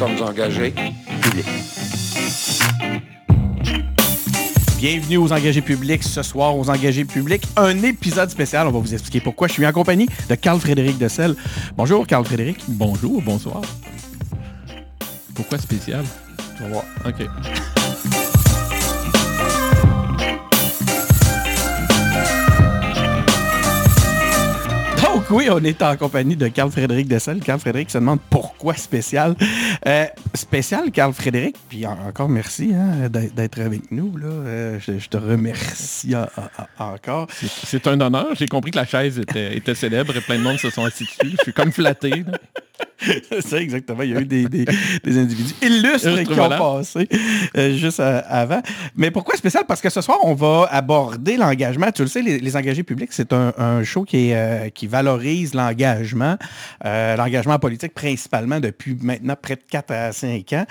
sommes engagés publics. Bienvenue aux engagés publics ce soir, aux engagés publics, un épisode spécial. On va vous expliquer pourquoi. Je suis en compagnie de Carl-Frédéric Dessel. Bonjour, Carl-Frédéric. Bonjour, bonsoir. Pourquoi spécial? Voir. OK. Donc oui, on est en compagnie de Carl-Frédéric Dessel. Carl-Frédéric se demande pourquoi spécial. Euh, spécial, Carl-Frédéric, puis en- encore merci hein, d'être avec nous. Là. Euh, je, te remercie en- en- en- encore. C'est- un honneur. J'ai compris que la chaise était, était célèbre et plein de monde se sont assis dessus. Je suis comme flatté. là. C'est exactement. Il y a eu des, des- des individus illustres qui ont passé euh, juste euh, avant. Mais pourquoi spécial? Parce que ce soir, on va aborder l'engagement. Tu le sais, les, les engagés publics, c'est un, un show qui, est, euh, qui valorise l'engagement, euh, l'engagement politique principalement depuis maintenant près de 4 à 5 ans.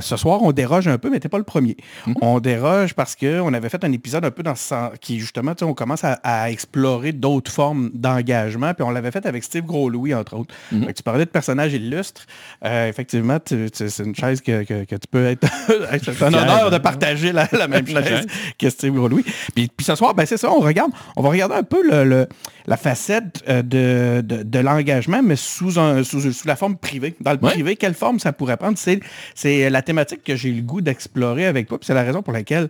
Ce soir, on déroge un peu, mais t'es pas le premier. On déroge parce qu'on avait fait un épisode un peu dans ce sens, qui justement, on commence à, à explorer d'autres formes d'engagement, puis on l'avait fait avec Steve Gros-Louis, entre autres. Que tu parlais de personnages illustres. Euh, effectivement, c'est une chaise que, que- que tu peux être... c'est un honneur de partager la, la même chaise chaise. que Steve Gros-Louis. Puis, puis ce soir, ben, c'est ça, on regarde, on va regarder un peu le, le- la facette euh, de, de- de l'engagement, mais sous, un, sous, sous la forme privée. Dans le Ouais. privé, quelle forme ça pourrait prendre? C'est, c'est la thématique que j'ai eu le goût d'explorer avec toi. Puis c'est la raison pour laquelle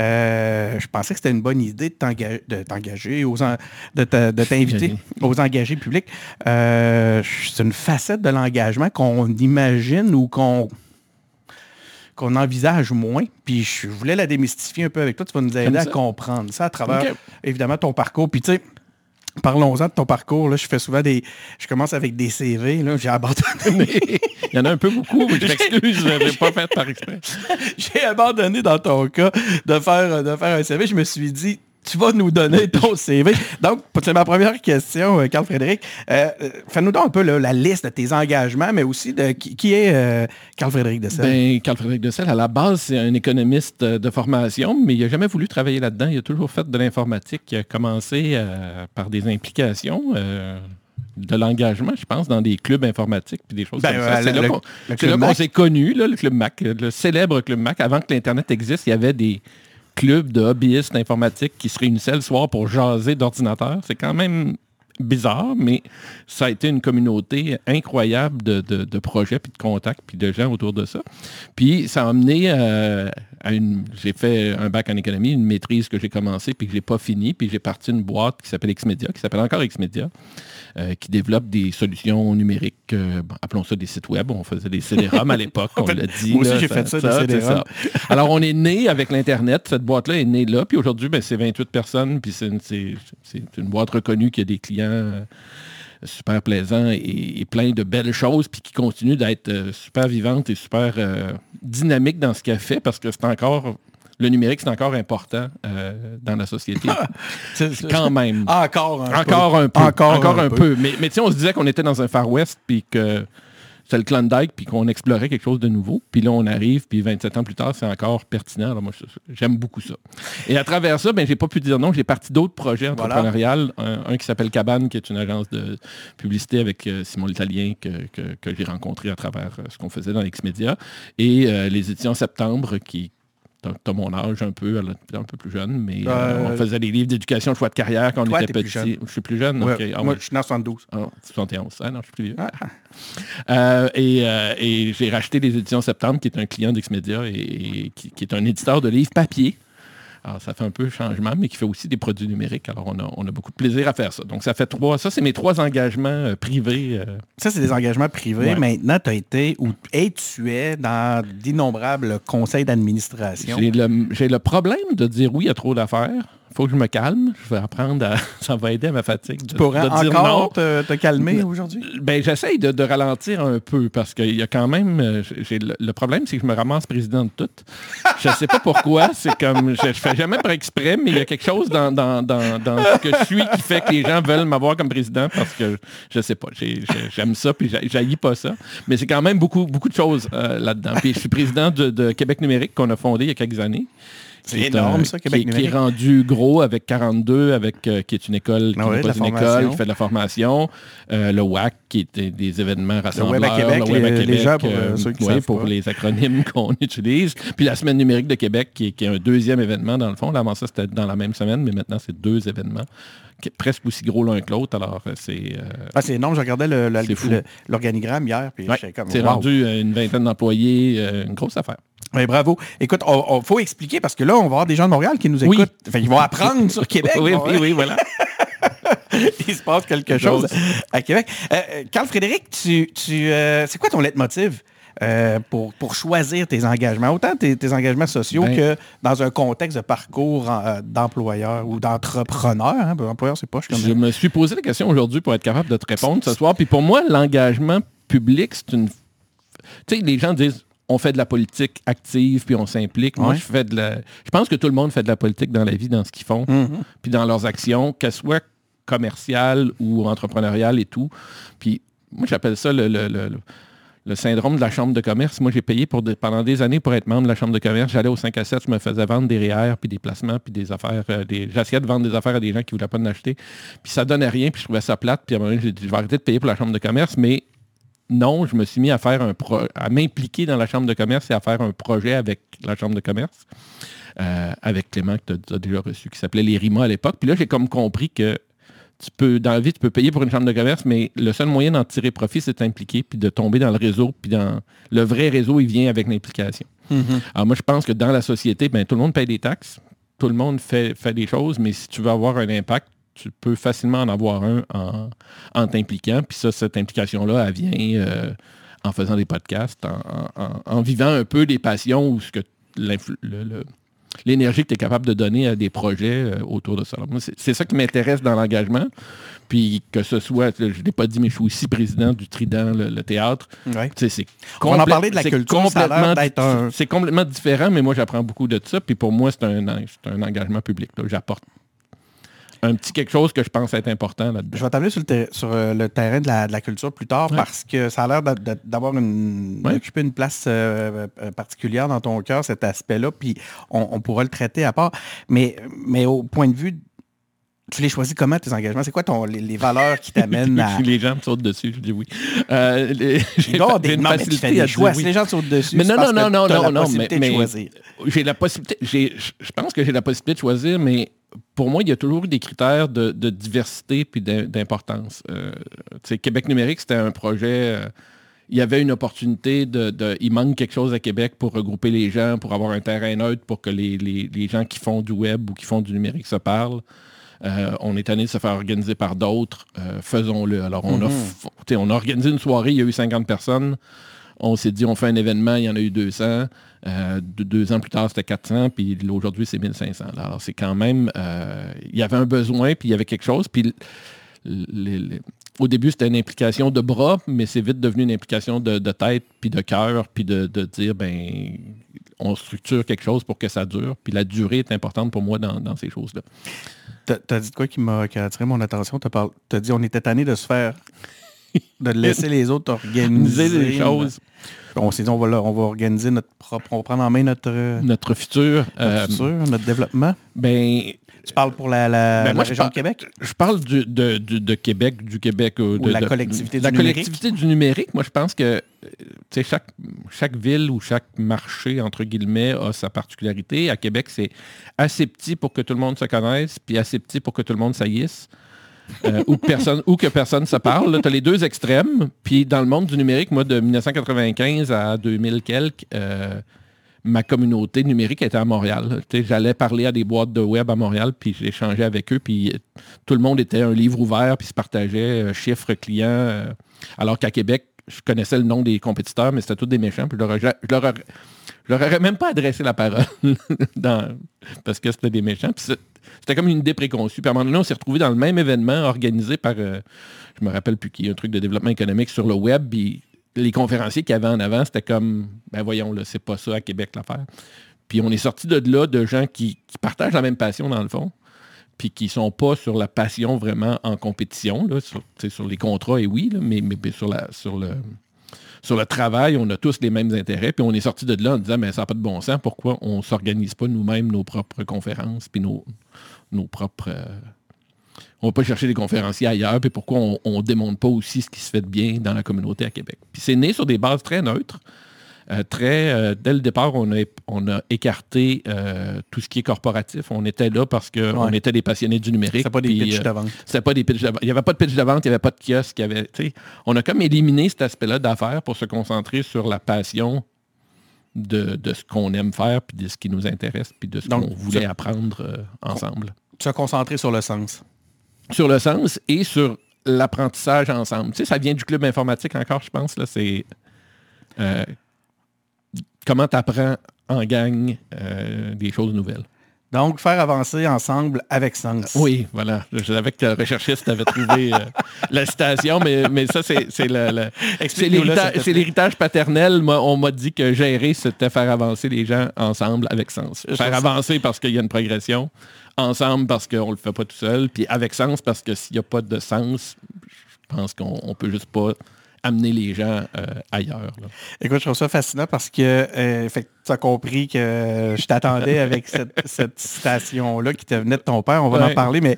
euh, je pensais que c'était une bonne idée de, t'enga- de t'engager, aux en- de, de t'inviter aux engagés publics. Euh, c'est une facette de l'engagement qu'on imagine ou qu'on qu'on envisage moins. Puis je voulais la démystifier un peu avec toi. Tu vas nous aider à comprendre ça à travers, évidemment, ton parcours. Puis tu sais, parlons-en de ton parcours. Là, je fais souvent des... Je commence avec des CV. J'ai abandonné. Il y en a un peu beaucoup. mais Je m'excuse, je n'avais pas fait par exprès. j'ai abandonné dans ton cas de faire, de faire un CV. Je me suis dit, tu vas nous donner ton CV. Donc, c'est ma première question, euh, Carl-Frédéric. Euh, euh, Fais-nous donc un peu là, la liste de tes engagements, mais aussi de qui, qui est euh, Carl-Frédéric Dessel. Ben, Carl-Frédéric Dessel, à la base, c'est un économiste de formation, mais il n'a jamais voulu travailler là-dedans. Il a toujours fait de l'informatique. Il a commencé euh, par des implications. de l'engagement, je pense, dans des clubs informatiques puis des choses Ben, comme ça. C'est le- là qu'on s'est connus, là, le Club Mac, le célèbre Club Mac. Avant que l'Internet existe, il y avait des clubs de hobbyistes informatiques qui se réunissaient le soir pour jaser d'ordinateurs. C'est quand même bizarre, mais ça a été une communauté incroyable de, de- projets, puis de contacts, puis de gens autour de ça. Puis ça a amené euh. J'ai fait un bac en économie, une maîtrise que j'ai commencé, puis que j'ai pas fini, puis j'ai parti une boîte qui s'appelle Xmedia, qui s'appelle encore Xmedia, euh, qui développe des solutions numériques, euh, bon, appelons ça des sites web, on faisait des CD-ROM à l'époque, on l'a dit. Moi aussi, j'ai fait ça, des CD-ROM. Alors, on est né avec l'Internet. Cette boîte-là est née là. Puis aujourd'hui, ben, c'est 28 personnes. Puis c'est une, une boîte reconnue qui a des clients euh, super plaisants et, et plein de belles choses. Puis qui continue d'être euh, super vivante et super euh, dynamique dans ce qu'elle fait parce que c'est encore... Le numérique, c'est encore important euh, dans la société. Quand même. Encore un Encore un peu. Encore, Encore, un, un, peu. peu. Mais, mais tu sais, on se disait qu'on était dans un Far West, puis que c'était le Klondike, puis qu'on explorait quelque chose de nouveau. Puis là, on arrive, puis 27 ans plus tard, c'est encore pertinent. Alors moi, j'aime beaucoup ça. Et à travers ça, ben, j'ai pas pu dire non. J'ai parti d'autres projets Voilà. entrepreneuriales. Un, un qui s'appelle Cabane, qui est une agence de publicité avec euh, Simon l'Italien, que, que- que j'ai rencontré à travers euh, ce qu'on faisait dans X-Media. Et euh, les éditions Septembre, qui T'as mon âge un peu, elle est un peu plus jeune, mais euh, Euh, on faisait des livres d'éducation, choix de carrière quand on était petit. Je suis plus jeune. Ouais. Ah, moi, ouais. je suis dans 72. Ah, 71. Ah non, je suis plus vieux. Ah. Euh, et euh, et j'ai racheté les éditions Septembre, qui est un client d'Exmedia et, et qui, qui est un éditeur de livres papier. Alors, ça fait un peu changement, mais qui fait aussi des produits numériques. Alors, on a, on a beaucoup de plaisir à faire ça. Donc, ça fait trois. Ça, c'est mes trois engagements euh, privés. euh, Ça, c'est des engagements privés. Ouais. Maintenant, tu as été ou et tu es dans d'innombrables conseils d'administration. J'ai le, j'ai le problème de dire oui à trop d'affaires. Faut que je me calme. Je vais apprendre à... Ça va aider à ma fatigue. De, Tu pourrais de dire encore non. te, te calmer aujourd'hui? Ben, j'essaye de, de ralentir un peu parce qu'il y a quand même. euh, j'ai le, le problème, c'est que je me ramasse président de tout. Je sais pas pourquoi. C'est comme. Je, je fais jamais par exprès, mais il y a quelque chose dans, dans, dans, dans ce que je suis qui fait que les gens veulent m'avoir comme président parce que je sais pas. j'ai- j'ai- J'aime ça, puis j'haïs pas ça. Mais c'est quand même beaucoup, beaucoup de choses euh, là-dedans. Puis je suis président de, de Québec numérique qu'on a fondé il y a quelques années C'est énorme, un- ça, qui, Québec est- qui est rendu gros avec 42, avec, euh, qui est une école, qui Ah oui, pas une formation. école, qui fait de la formation. Euh, le WAC, qui est des- événements rassembleurs. Web à Québec, le Web à les- les Québec, gens, pour, euh, ceux qui ouais, pour pas. les acronymes qu'on utilise. Puis la Semaine numérique de Québec, qui est, qui est un deuxième événement dans le fond. Là, avant ça, c'était dans la même semaine, mais maintenant, c'est deux événements, presque aussi gros l'un que l'autre. Alors, c'est... euh, Ah, c'est énorme. Je regardais le- le- le- l'organigramme hier, puis ouais, j'étais comme, c'est wow. rendu une vingtaine d'employés, euh, une grosse affaire. Ouais, bravo. Écoute, il faut expliquer parce que là, on va avoir des gens de Montréal qui nous Oui. écoutent. Enfin, ils vont apprendre sur Québec. oui, oui, oui, voilà. Il se passe quelque chose à Québec. Euh, Carl Frédéric, tu, tu, euh, c'est quoi ton leitmotiv euh, pour, pour choisir tes engagements? Autant tes, tes engagements sociaux Ben- que dans un contexte de parcours euh, d'employeur ou d'entrepreneur. Hein? Employeur, c'est pas comme Je me suis posé la question aujourd'hui pour être capable de te répondre ce soir. Puis pour moi, l'engagement public, c'est une... Tu sais, les gens disent, on fait de la politique active, puis on s'implique. Moi, Ouais. je fais de la... Je pense que tout le monde fait de la politique dans la vie, dans ce qu'ils font, Mhm. puis dans leurs actions, qu'elles soient commerciales ou entrepreneuriales et tout. Puis moi, j'appelle ça le... le- le- syndrome de la chambre de commerce. Moi, j'ai payé pour des- pendant des années pour être membre de la chambre de commerce. J'allais au 5 à 7, je me faisais vendre des REER, puis des placements, puis des affaires. euh, des... J'essayais de vendre des affaires à des gens qui ne voulaient pas en acheter. Puis ça donnait rien, puis je trouvais ça plate. Puis à un moment donné, j'ai dit, je vais arrêter de payer pour la chambre de commerce, mais non, je me suis mis à faire un pro- à m'impliquer dans la chambre de commerce et à faire un projet avec la chambre de commerce, euh, avec Clément que tu as déjà reçu, qui s'appelait les RIMA à l'époque. Puis là, j'ai comme compris que tu peux, dans la vie, tu peux payer pour une chambre de commerce, mais le seul moyen d'en tirer profit, c'est de t'impliquer, puis de tomber dans le réseau, puis dans le vrai réseau, il vient avec l'implication. Mhm. Alors moi, je pense que dans la société, ben, tout le monde paye des taxes, tout le monde fait, fait des choses, mais si tu veux avoir un impact, tu peux facilement en avoir un en, en t'impliquant. Puis ça, cette implication-là, elle vient euh, en faisant des podcasts, en, en- en vivant un peu des passions ou ce que l'énergie que tu es capable de donner à des projets euh, autour de ça. C'est ça qui m'intéresse dans l'engagement. Puis que ce soit, je ne l'ai pas dit, mais je suis aussi président du Trident, le, le théâtre. Ouais. C'est On en parler de la culture, complètement un- C'est complètement différent, mais moi, j'apprends beaucoup de ça. Puis pour moi, c'est un, un engagement public. J'apporte un petit quelque chose que je pense être important là-dedans. Je vais t'amener sur, le, ter- sur, euh, le terrain de la, de la culture plus tard Ouais. parce que ça a l'air d'a- d'a- d'avoir une, Ouais. une place euh, euh, particulière dans ton cœur, cet aspect-là, puis on, on pourra le traiter à part. Mais, mais au point de vue, tu les choisis comment tes engagements? C'est quoi ton, les, les valeurs qui t'amènent à... les gens me sautent dessus, je dis oui. Euh, les- des- non, mais tu facilité fais des à dire choix. oui. Si les gens te sautent dessus, Mais non, non, non, non, mais- mais-. J'ai la possibilité, je pense que j'ai la possibilité de choisir, mais pour moi, il y a toujours eu des critères de, de diversité puis d'im- d'importance. Euh, Québec numérique, c'était un projet. euh, il y avait une opportunité de, de- Il manque quelque chose à Québec pour regrouper les gens, pour avoir un terrain neutre, pour que les, les- les gens qui font du web ou qui font du numérique se parlent. Euh, on est tanné de se faire organiser par d'autres. Euh, Faisons-le. Alors, on, a, Mhm. on a organisé une soirée, il y a eu 50 personnes. On s'est dit, on fait un événement, il y en a eu 200. Euh, deux, ans plus tard, c'était 400, puis aujourd'hui, c'est 1500. là. Alors, c'est quand même... euh, il y avait un besoin, puis il y avait quelque chose. Puis l- les- les- au début, c'était une implication de bras, mais c'est vite devenu une implication de, de tête, puis de cœur, puis de, de dire, ben, on structure quelque chose pour que ça dure. Puis la durée est importante pour moi dans, dans ces choses-là. T'as t'as dit de quoi qui m'a attiré mon attention? T'as parlé- t'as dit on était tanné de se faire... de laisser les autres. Organiser les choses, On s'est dit, on va, là- on va organiser notre propre... On va prendre en main notre, euh, notre futur. notre euh, futur, notre développement. ben, Tu parles pour la, la, Ben, la moi, je région de Québec? Je parle du- de, Québec, du Québec. euh, Ou de la collectivité du la numérique? collectivité du numérique. Moi, je pense que euh, chaque, chaque ville ou chaque marché, entre guillemets, a sa particularité. À Québec, c'est assez petit pour que tout le monde se connaisse, puis assez petit pour que tout le monde saillisse. Euh, ou, que personne, ou que personne se parle. Tu as les deux extrêmes. Puis dans le monde du numérique, moi, de 1995 à 2000 quelques, euh, ma communauté numérique était à Montréal. J'allais parler à des boîtes de web à Montréal, puis j'échangeais avec eux, puis euh, tout le monde était un livre ouvert, puis se partageait euh, chiffres clients. alors qu'à Québec, je connaissais le nom des compétiteurs, mais c'était tous des méchants, puis je leur, je leur aurais même pas adressé la parole parce que c'était des méchants. C'était comme une idée préconçue. Puis à un moment donné, on s'est retrouvés dans le même événement organisé par, euh, je me rappelle plus qui, un truc de développement économique sur le web. Puis les conférenciers qu'il y avait en avant, c'était comme, ben voyons, là, c'est pas ça à Québec l'affaire. Puis on est sorti de là de gens qui, partagent la même passion dans le fond, puis qui sont pas sur la passion vraiment en compétition, sur, les contrats, et oui, mais sur, la, sur le, sur le travail, on a tous les mêmes intérêts, puis on est sorti de là en disant, mais ça n'a pas de bon sens, pourquoi on ne s'organise pas nous-mêmes nos propres conférences, puis nos, propres... euh, on ne va pas chercher des conférenciers ailleurs, puis pourquoi on ne démontre pas aussi ce qui se fait de bien dans la communauté à Québec. Puis c'est né sur des bases très neutres. Euh, très, euh, dès le départ, on a, on a écarté euh, tout ce qui est corporatif. On était là parce qu'on Ouais. était des passionnés du numérique. C'est pas des pitchs de vente. c'était pas des pitchs de vente. Il n'y avait pas de pitch de vente, il n'y avait pas de kiosque. il y avait, on a comme éliminé cet aspect-là d'affaires pour se concentrer sur la passion de, de ce qu'on aime faire, puis de ce qui nous intéresse, puis de ce qu'on voulait apprendre ensemble. Se concentrer sur le sens. Sur le sens et sur l'apprentissage ensemble. Tu sais, ça vient du club informatique encore, je pense. Là, c'est euh, comment tu apprends en gang euh, des choses nouvelles? Donc, faire avancer ensemble avec sens. Oui, voilà. Je savais que le recherchiste avait trouvé euh, la citation, mais, mais ça, c'est l'héritage paternel. Moi, on m'a dit que gérer, c'était faire avancer les gens ensemble avec sens. Faire avancer parce qu'il y a une progression, ensemble parce qu'on ne le fait pas tout seul, puis avec sens parce que s'il n'y a pas de sens, je pense qu'on on peut juste pas amener les gens euh, ailleurs. là. Écoute, je trouve ça fascinant parce que euh, tu as compris que je t'attendais avec cette, cette citation-là qui te venait de ton père. On va en parler, mais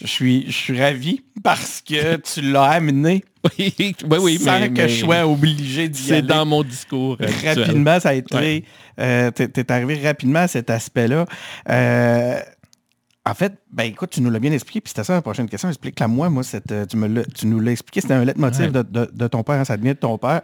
je suis, je suis ravi parce que tu l'as amené Oui, oui, oui, sans mais, que mais je sois obligé d'y c'est aller. dans mon discours. actuel. rapidement, ça a été. Ouais. euh, t'es, t'es arrivé rapidement à cet aspect-là. Euh, en fait, ben écoute, tu nous l'as bien expliqué, puis c'était ça la prochaine question. Explique-la moi, moi, cette, euh, tu, me l'as- tu nous l'as expliqué, c'était un leitmotiv Ouais. de, de- de ton père, hein, ça vient de ton père.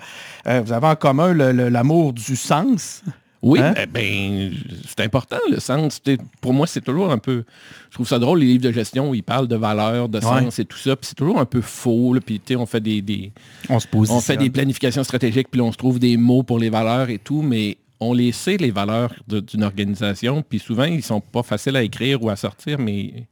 Euh, vous avez en commun l'amour du sens? Oui, Hein? eh ben, c'est important le sens. Pour moi, c'est toujours un peu. Je trouve ça drôle, les livres de gestion où ils parlent de valeur, de sens et tout ça. Puis c'est toujours un peu faux. là, Puis on fait des, des- On se pose. on fait des planifications stratégiques, puis on se trouve des mots pour les valeurs et tout, mais on les sait, les valeurs d'une organisation. Puis souvent, ils sont pas faciles à écrire ou à sortir, mais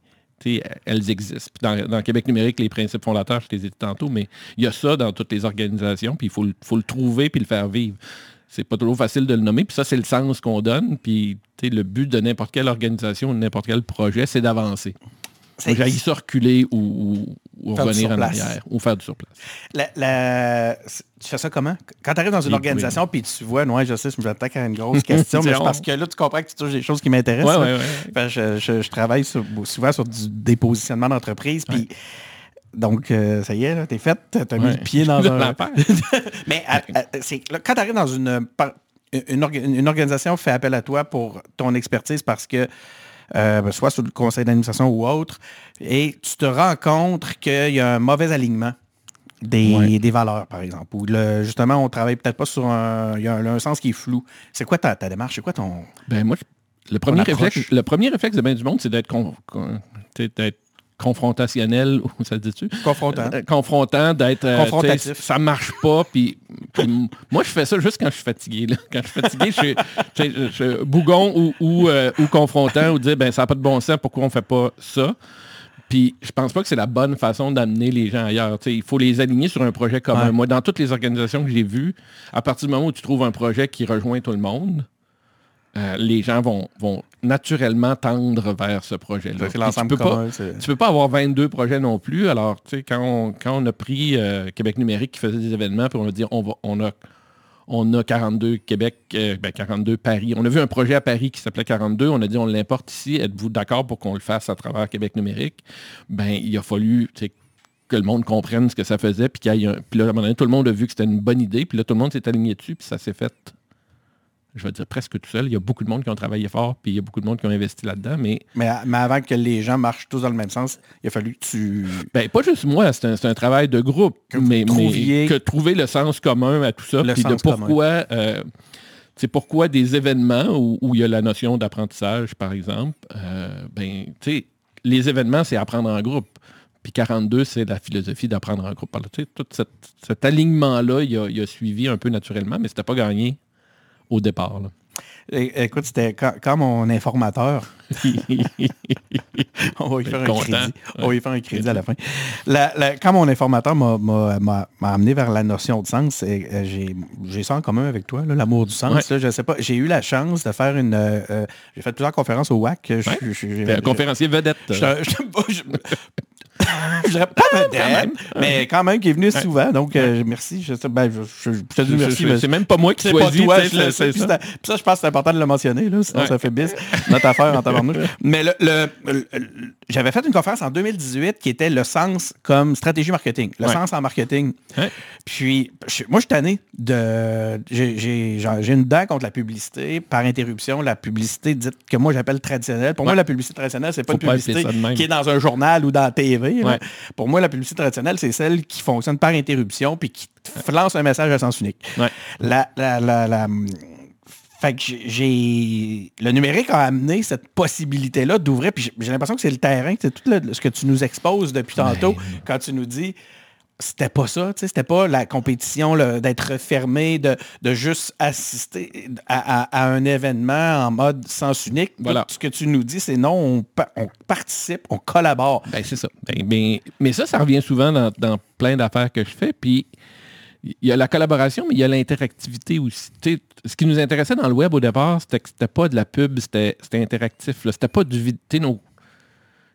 elles existent. Dans, Québec numérique, les principes fondateurs, je les ai dit tantôt, mais il y a ça dans toutes les organisations, puis il faut, le- trouver puis le faire vivre. C'est pas toujours facile de le nommer, puis ça, c'est le sens qu'on donne. Puis le but de n'importe quelle organisation, de n'importe quel projet, c'est d'avancer. J'ai ça reculer ou, ou- ou revenir en arrière, ou faire du surplace. La- la- Tu fais ça comment? Quand tu arrives dans une organisation puis tu vois, ouais, je sais, je m'attaque à une grosse question, mais parce que là, tu comprends que tu touches des choses qui m'intéressent. Ouais, ouais, ouais. Je, je- je travaille sur- souvent sur du dépositionnement d'entreprise. Puis donc, euh, ça y est, t'es fait, t'as mis le pied dans un. mais à- à- c'est- là, quand tu arrives dans une, une organisation fait appel à toi pour ton expertise parce que euh, ben, soit sur le conseil d'administration ou autre, et tu te rends compte qu'il y a un mauvais alignement des, Ouais. des valeurs, par exemple. Ou justement, on travaille peut-être pas sur un... Il y a un, un sens qui est flou. C'est quoi ta, ta démarche? C'est quoi ton... Ben moi, je- le premier, réflexe, le premier réflexe de bien du monde, c'est d'être con- d'être confrontationnel, ou ça dit-tu? Confrontant. Euh, confrontant, d'être... euh, Confrontatif. Ça marche pas, puis, moi, je fais ça juste quand je suis fatigué. là. Quand je suis fatigué, je suis je- bougon ou, ou, euh, ou confrontant, ou dire, ben ça n'a pas de bon sens, pourquoi on fait pas ça? Puis je pense pas que c'est la bonne façon d'amener les gens ailleurs. T'sais, il faut les aligner sur un projet commun. Ouais. Moi, dans toutes les organisations que j'ai vues, à partir du moment où tu trouves un projet qui rejoint tout le monde, euh, les gens vont, vont naturellement tendre vers ce projet-là. Tu peux commun. tu peux pas avoir 22 projets non plus. Alors, tu sais, quand on, quand on a pris euh, Québec numérique qui faisait des événements, puis on a dit, on, va, on, a, on a 42 Québec, euh, ben, 42 Paris. On a vu un projet à Paris qui s'appelait 42. On a dit, on l'importe ici. Êtes-vous d'accord pour qu'on le fasse à travers Québec numérique? Ben, il a fallu que le monde comprenne ce que ça faisait, puis qu'il y Puis là, à un moment donné, tout le monde a vu que c'était une bonne idée, puis là, tout le monde s'est aligné dessus, puis ça s'est fait, je vais dire presque tout seul. Il y a beaucoup de monde qui ont travaillé fort, puis il y a beaucoup de monde qui ont investi là-dedans, mais Mais, mais avant que les gens marchent tous dans le même sens, il a fallu que tu... Ben, pas juste moi, c'est un, un travail de groupe, Que mais, mais que trouver le sens commun à tout ça, Le puis de pourquoi, euh, c'est pourquoi des événements où, où il y a la notion d'apprentissage, par exemple, euh, ben, tu sais, les événements, c'est apprendre en groupe. Puis 42, c'est la philosophie d'apprendre en groupe. Alors, tout cet alignement-là, il a, il a suivi un peu naturellement, mais c'était pas gagné au départ. là. É- Écoute, c'était quand, quand mon informateur... On va y faire un Content. crédit. On va y faire un crédit à la fin. La- la- quand mon informateur m'a- amené vers la notion de sens, euh, j'ai ça en commun avec toi, l'amour du sens. Ouais. là, je sais pas. J'ai eu la chance de faire une. euh, euh, j'ai fait plusieurs conférences au WAC. Je- Ouais. je- je- T'es un je- conférencier vedette. Je- dirais pas vedette, mais quand même qui est venu souvent. Donc, euh, merci. Je, ben, je, je, je te dis Je- merci. je- mais C'est même pas moi qui choisis. toi, le c'est Puis ça. ça, puis ça, je pense que c'est important de le mentionner, là, sinon Ouais. ça fait bis. Notre affaire en tabarnouche. Mais le, le- le- le- j'avais fait une conférence en 2018 qui était le sens comme stratégie marketing. Le Ouais. sens en marketing. Ouais. Puis, moi, je suis tanné de... J'ai une dent contre la publicité par interruption. La publicité dite que moi, j'appelle traditionnelle. Pour moi, la publicité traditionnelle, c'est pas Faut une publicité ça qui est dans un journal ou dans la TV. Ouais. Pour moi, la publicité traditionnelle, c'est celle qui fonctionne par interruption puis qui lance un message à sens unique. Ouais. La, la, la, la- fait que j'ai-. Le numérique a amené cette possibilité-là d'ouvrir, puis j'ai- l'impression que c'est le terrain, c'est tout le- ce que tu nous exposes depuis tantôt, quand tu nous dis c'était pas ça, tu sais, c'était pas la compétition d'être fermé, de, de juste assister à, à- à un événement en mode sens unique. Voilà. Tout ce que tu nous dis, c'est non, on, pa- on participe, on collabore. Ben, c'est ça. Ben, ben, mais ça, ça revient souvent dans, dans plein d'affaires que je fais. Puis il y a la collaboration, mais il y a l'interactivité aussi. Ce qui nous intéressait dans le web au départ, c'était que c'était pas de la pub, c'était interactif. C'était pas du vid- tu sais, nos-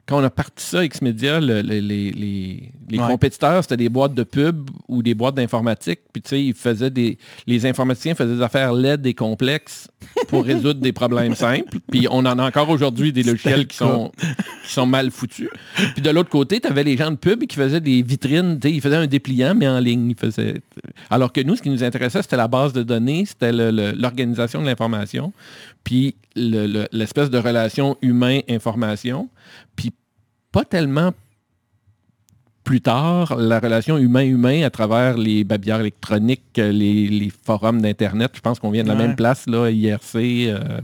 Quand on a parti ça, X-Media, le- le- les, les- les Ouais. compétiteurs, c'était des boîtes de pub ou des boîtes d'informatique. Puis tu sais, ils faisaient des. Les informaticiens faisaient des affaires laides et complexes pour résoudre des problèmes simples. Puis on en a encore aujourd'hui des logiciels qui sont, qui sont mal foutus. Puis de l'autre côté, tu avais les gens de pub qui faisaient des vitrines, tu sais, ils faisaient un dépliant, mais en ligne. Ils faisaient... Alors que nous, ce qui nous intéressait, c'était la base de données, c'était l'organisation de l'information, puis le- le- l'espèce de relation humain-information, puis pas tellement plus tard, la relation humain-humain à travers les babillards électroniques, les, les forums d'Internet. Je pense qu'on vient de la Ouais. même place, là, IRC. euh,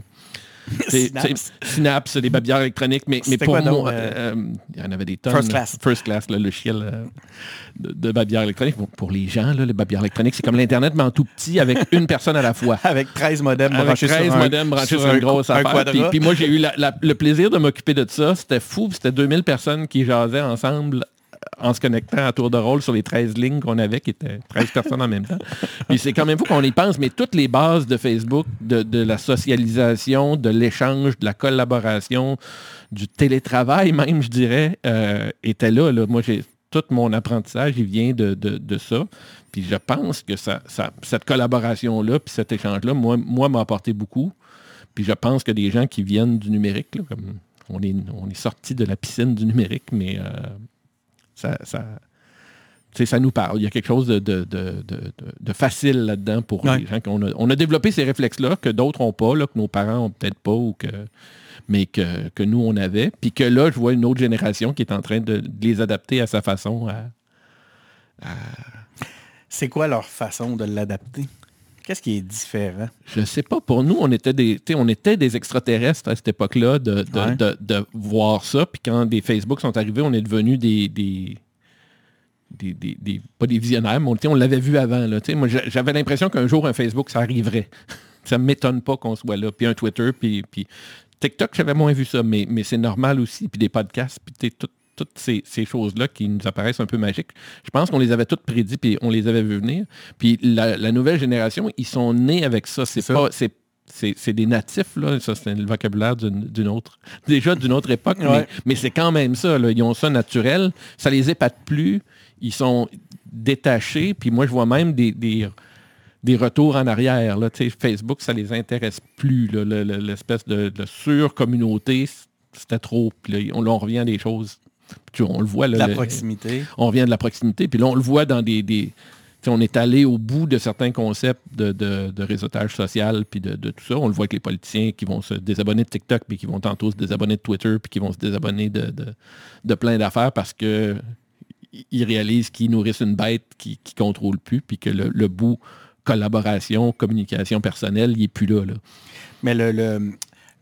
Synapse. c'est- Synapse, les babillards électroniques. Mais, mais pour moi, euh, euh, il y en avait des tonnes. First. Class? First Class, là, le euh, de, de babillards électroniques. Bon, pour les gens, là, les babillards électroniques, c'est comme l'Internet, mais en tout petit, avec une personne à la fois. Avec 13 modems Avec branchés 13 sur un, modems branchés sur une grosse un affaire. Puis, puis moi, j'ai eu la- la- le plaisir de m'occuper de ça. C'était fou. C'était 2000 personnes qui jasaient ensemble en se connectant à tour de rôle sur les 13 lignes qu'on avait, qui étaient 13 personnes en même temps. Puis c'est quand même fou qu'on y pense, mais toutes les bases de Facebook, de, la socialisation, de l'échange, de la collaboration, du télétravail même, je dirais, euh, étaient là, là. Moi, j'ai tout mon apprentissage, il vient de, de- de ça. Puis je pense que ça, ça- cette collaboration-là, puis cet échange-là, moi, moi m'a apporté beaucoup. Puis je pense que des gens qui viennent du numérique, là, comme on est, on est sorti de la piscine du numérique, mais euh, ça, ça, nous parle. Il y a quelque chose de, de- de- de- de- de facile là-dedans pour Ouais. les gens. qu'on a, on a développé ces réflexes-là que d'autres n'ont pas, là, que nos parents n'ont peut-être pas, ou que, mais que, que nous, on avait. Puis que là, je vois une autre génération qui est en train de, de les adapter à sa façon. À, C'est quoi leur façon de l'adapter? Qu'est-ce qui est différent? je sais pas, pour nous, on était des, on était des extraterrestres à cette époque-là de, de, Ouais. de- de voir ça. Puis quand des Facebook sont arrivés, on est devenus des, des, des- des- pas des visionnaires, mais on, l'avait vu avant. Là, moi, j'a- j'avais l'impression qu'un jour, un Facebook, ça arriverait. ça ne m'étonne pas qu'on soit là. Puis un Twitter, puis, puis TikTok, j'avais moins vu ça, mais, mais c'est normal aussi. Puis des podcasts, puis tout- toutes ces, ces choses-là qui nous apparaissent un peu magiques. Je pense qu'on les avait toutes prédits, puis on les avait vus venir. Puis la, la nouvelle génération, ils sont nés avec ça. C'est ça. pas... C'est, c'est, des natifs, là. Ça, c'est le vocabulaire d'une, d'une autre, déjà d'une autre époque, mais, Ouais. mais c'est quand même ça. là. Ils ont ça naturel. Ça les épate plus. Ils sont détachés. Puis moi, je vois même des, des, des retours en arrière. Là. Tu sais, Facebook, ça les intéresse plus. là. Le- le- l'espèce de, de sur-communauté, c'était trop. Puis là, on, là, on revient à des choses. Puis on le voit. Là, La le- proximité. on revient de la proximité. Puis là, on le voit dans des... on est allé au bout de certains concepts de, de- de réseautage social, puis de, de tout ça. On le voit avec les politiciens qui vont se désabonner de TikTok, puis qui vont tantôt se désabonner de Twitter, puis qui vont se désabonner de, plein d'affaires parce que ils réalisent qu'ils nourrissent une bête qui ne contrôle plus, puis que le, le bout collaboration, communication personnelle, il n'est plus là. là. Mais le, le-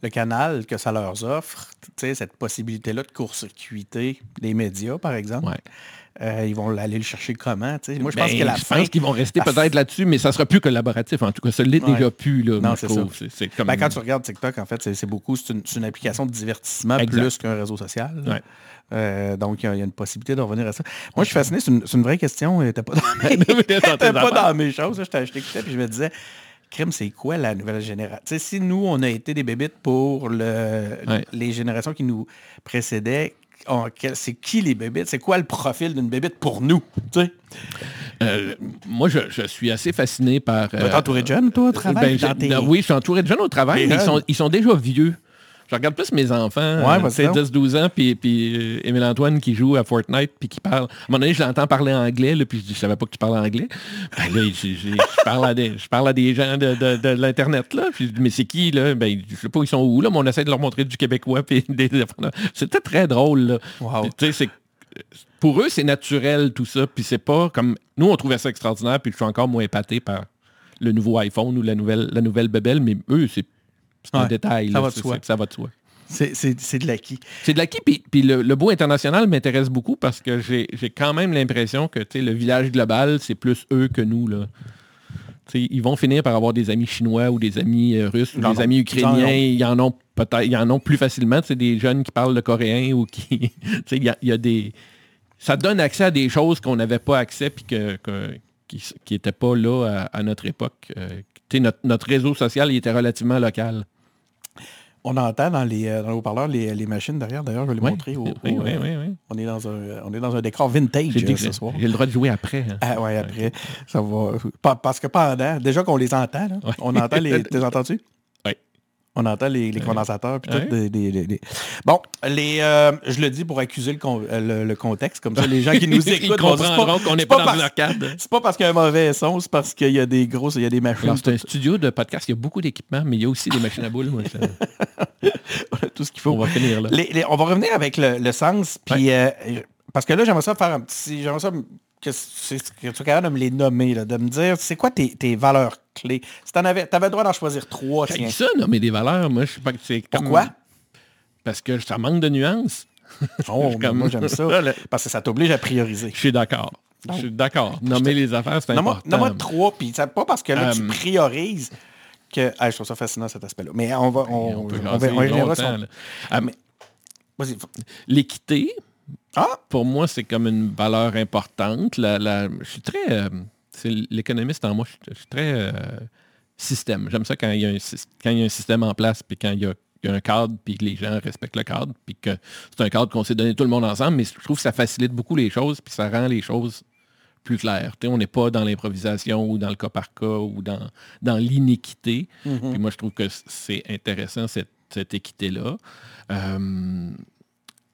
le canal que ça leur offre, tu cette possibilité-là de court-circuiter les médias, par exemple, Ouais. euh, ils vont aller le chercher comment? tu? Moi, je pense Ben, que la je fin... pense qu'ils vont rester peut-être là-dessus, mais ça sera plus collaboratif. En tout cas, ça l'est Ouais. déjà plus. Là, Non, c'est comme- Ben, quand tu regardes TikTok, en fait, c'est beaucoup, c'est une, application de divertissement Exact. plus qu'un réseau social. Ouais. Euh, donc, il y, a- il y a une possibilité de revenir à ça. Moi, je suis fasciné, c'est une, vraie question. N'était pas dans mes, pas dans mes choses. Je t'ai- je t'écoutais puis je me disais, crime, c'est quoi la nouvelle génération? Tu si nous, on a été des bébites pour le, Ouais. les générations qui nous précédaient, c'est qui les bébites? C'est quoi le profil d'une bébite pour nous? Tu? Euh, moi, je, je suis assez fasciné par... Tu es entouré de jeunes, toi, au travail? Ben, dans tes- Oui, je suis entouré de jeunes au travail, mais ils sont, jeunes. ils sont déjà vieux. Je regarde plus mes enfants, Ouais, euh, donc. 10-12 ans, puis, puis euh, Émile Antoine qui joue à Fortnite, puis qui parle. À un moment donné, je l'entends parler anglais, là, puis je dis, je savais pas que tu parlais anglais. Ben là, je, je- je parle, à des, je parle à des gens de, de- de l'Internet, là. Puis je dis, mais c'est qui, là? Ben, je sais pas, ils sont où, là, mais on essaie de leur montrer du québécois, puis des... C'était très drôle, là. Wow. Tu sais, c'est pour eux, c'est naturel tout ça. Puis c'est pas comme. Nous, on trouvait ça extraordinaire, puis je suis encore moins épaté par le nouveau iPhone ou la nouvelle, la nouvelle bebelle, mais eux, c'est c'est un détail. ça là. va de C'est- soi. c'est- Ça va de soi. C'est- C'est c'est de l'acquis. C'est de l'acquis, puis, puis le, le beau international m'intéresse beaucoup parce que j'ai j'ai quand même l'impression que tu sais, le village global, c'est plus eux que nous. Là. Tu sais, ils vont finir par avoir des amis chinois ou des amis euh, russes ou des ont. amis ukrainiens. Ils en ont peut-être, ils en ont plus facilement. Sais, des jeunes qui parlent le coréen ou qui. tu sais, il y a, il y a des. Ça donne accès à des choses qu'on n'avait pas accès puis que, que- qui n'étaient pas là à, à notre époque. Euh, tu sais, notre, notre réseau social il était relativement local. On entend dans les, euh, dans les haut-parleurs les, les machines derrière. D'ailleurs, je vais les Oui, montrer. au- oui, au, oui, oui, oui. On, est dans un, on est dans un décor vintage dit euh, que ce soir. j'ai le droit de jouer après. hein. Ah ouais, après, ça va. Pa- Parce que pendant, déjà qu'on les entend, là, Ouais. on entend les. T'es entendu? On entend les, les condensateurs. puis tout, des- des- des- des- Bon, les, euh, je le dis pour accuser le, con- euh, le- le contexte, comme ça, les gens qui nous écoutent comprendront qu'on n'est pas dans parce- une arcade. C'est pas parce qu'il y a un mauvais son, c'est parce qu'il y a des grosses, il y a des machines, c'est un studio de podcast, il y a beaucoup d'équipements, mais il y a aussi des machines à boules. Moi, ça- tout ce qu'il faut. on va finir là. Les- les- on va revenir avec le, le sens, puis euh, parce que là, j'aimerais ça faire un petit. J'aimerais ça que, que tu sois capable de me les nommer, là, de me dire c'est quoi tes, tes valeurs clés? Si tu avais, avais le droit d'en choisir trois, tiens. ça, mais des valeurs, moi, je sais pas que c'est comme- Pourquoi? Parce que ça manque de nuances. Oh, comme- moi j'aime ça. Parce que ça t'oblige à prioriser. Je suis d'accord. Je suis d'accord. Nommer les affaires, c'est important. nomme-moi trois, puis c'est pas parce que là, tu Euh, priorises que. Ah, je trouve ça fascinant cet aspect-là. Mais on va. On, on on va- on y reviendra longtemps, sur- là. Ah, mais Vas-y. L'équité, Ah! pour moi, c'est comme une valeur importante. La- la- je suis très... euh, c'est l'économiste en moi, je suis, je suis très euh, système. J'aime ça quand il, y a un, syst- quand il y a un système en place, puis quand il y a, il y a un cadre, puis que les gens respectent le cadre, puis que c'est un cadre qu'on s'est donné tout le monde ensemble, mais je trouve que ça facilite beaucoup les choses, puis ça rend les choses plus claires. On n'est pas dans l'improvisation ou dans le cas par cas ou dans, dans l'inéquité. Puis moi, je trouve que c'est intéressant, cette, cette équité-là. Euh,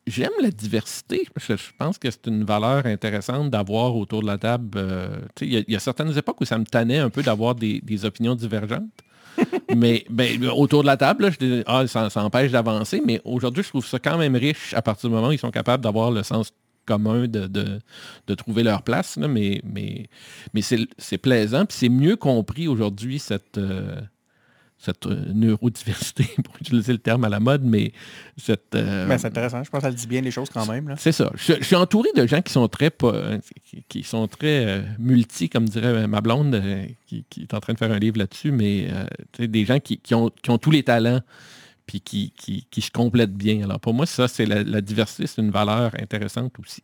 J'aime la diversité. Je, je pense que c'est une valeur intéressante d'avoir autour de la table. euh, Il y, a- il y a certaines époques où ça me tannait un peu d'avoir des, des opinions divergentes. mais ben, autour de la table, là, je dis, ah, ça, ça empêche d'avancer. Mais aujourd'hui, je trouve ça quand même riche à partir du moment où ils sont capables d'avoir le sens commun de, de, de trouver leur place. là. mais mais, mais c'est c'est plaisant. Puis c'est mieux compris aujourd'hui, cette, euh, cette euh, neurodiversité, pour utiliser le terme à la mode, mais cette... euh, Ben, c'est intéressant. Je pense que ça dit bien les choses quand même. Là. c'est ça. Je, je suis entouré de gens qui sont très pas- qui, sont très euh, multi, comme dirait ma blonde, euh, qui, qui est en train de faire un livre là-dessus, mais euh, des gens qui, qui ont, qui ont tous les talents puis qui, qui, qui se complètent bien. Alors pour moi, ça, c'est la, la diversité, c'est une valeur intéressante aussi.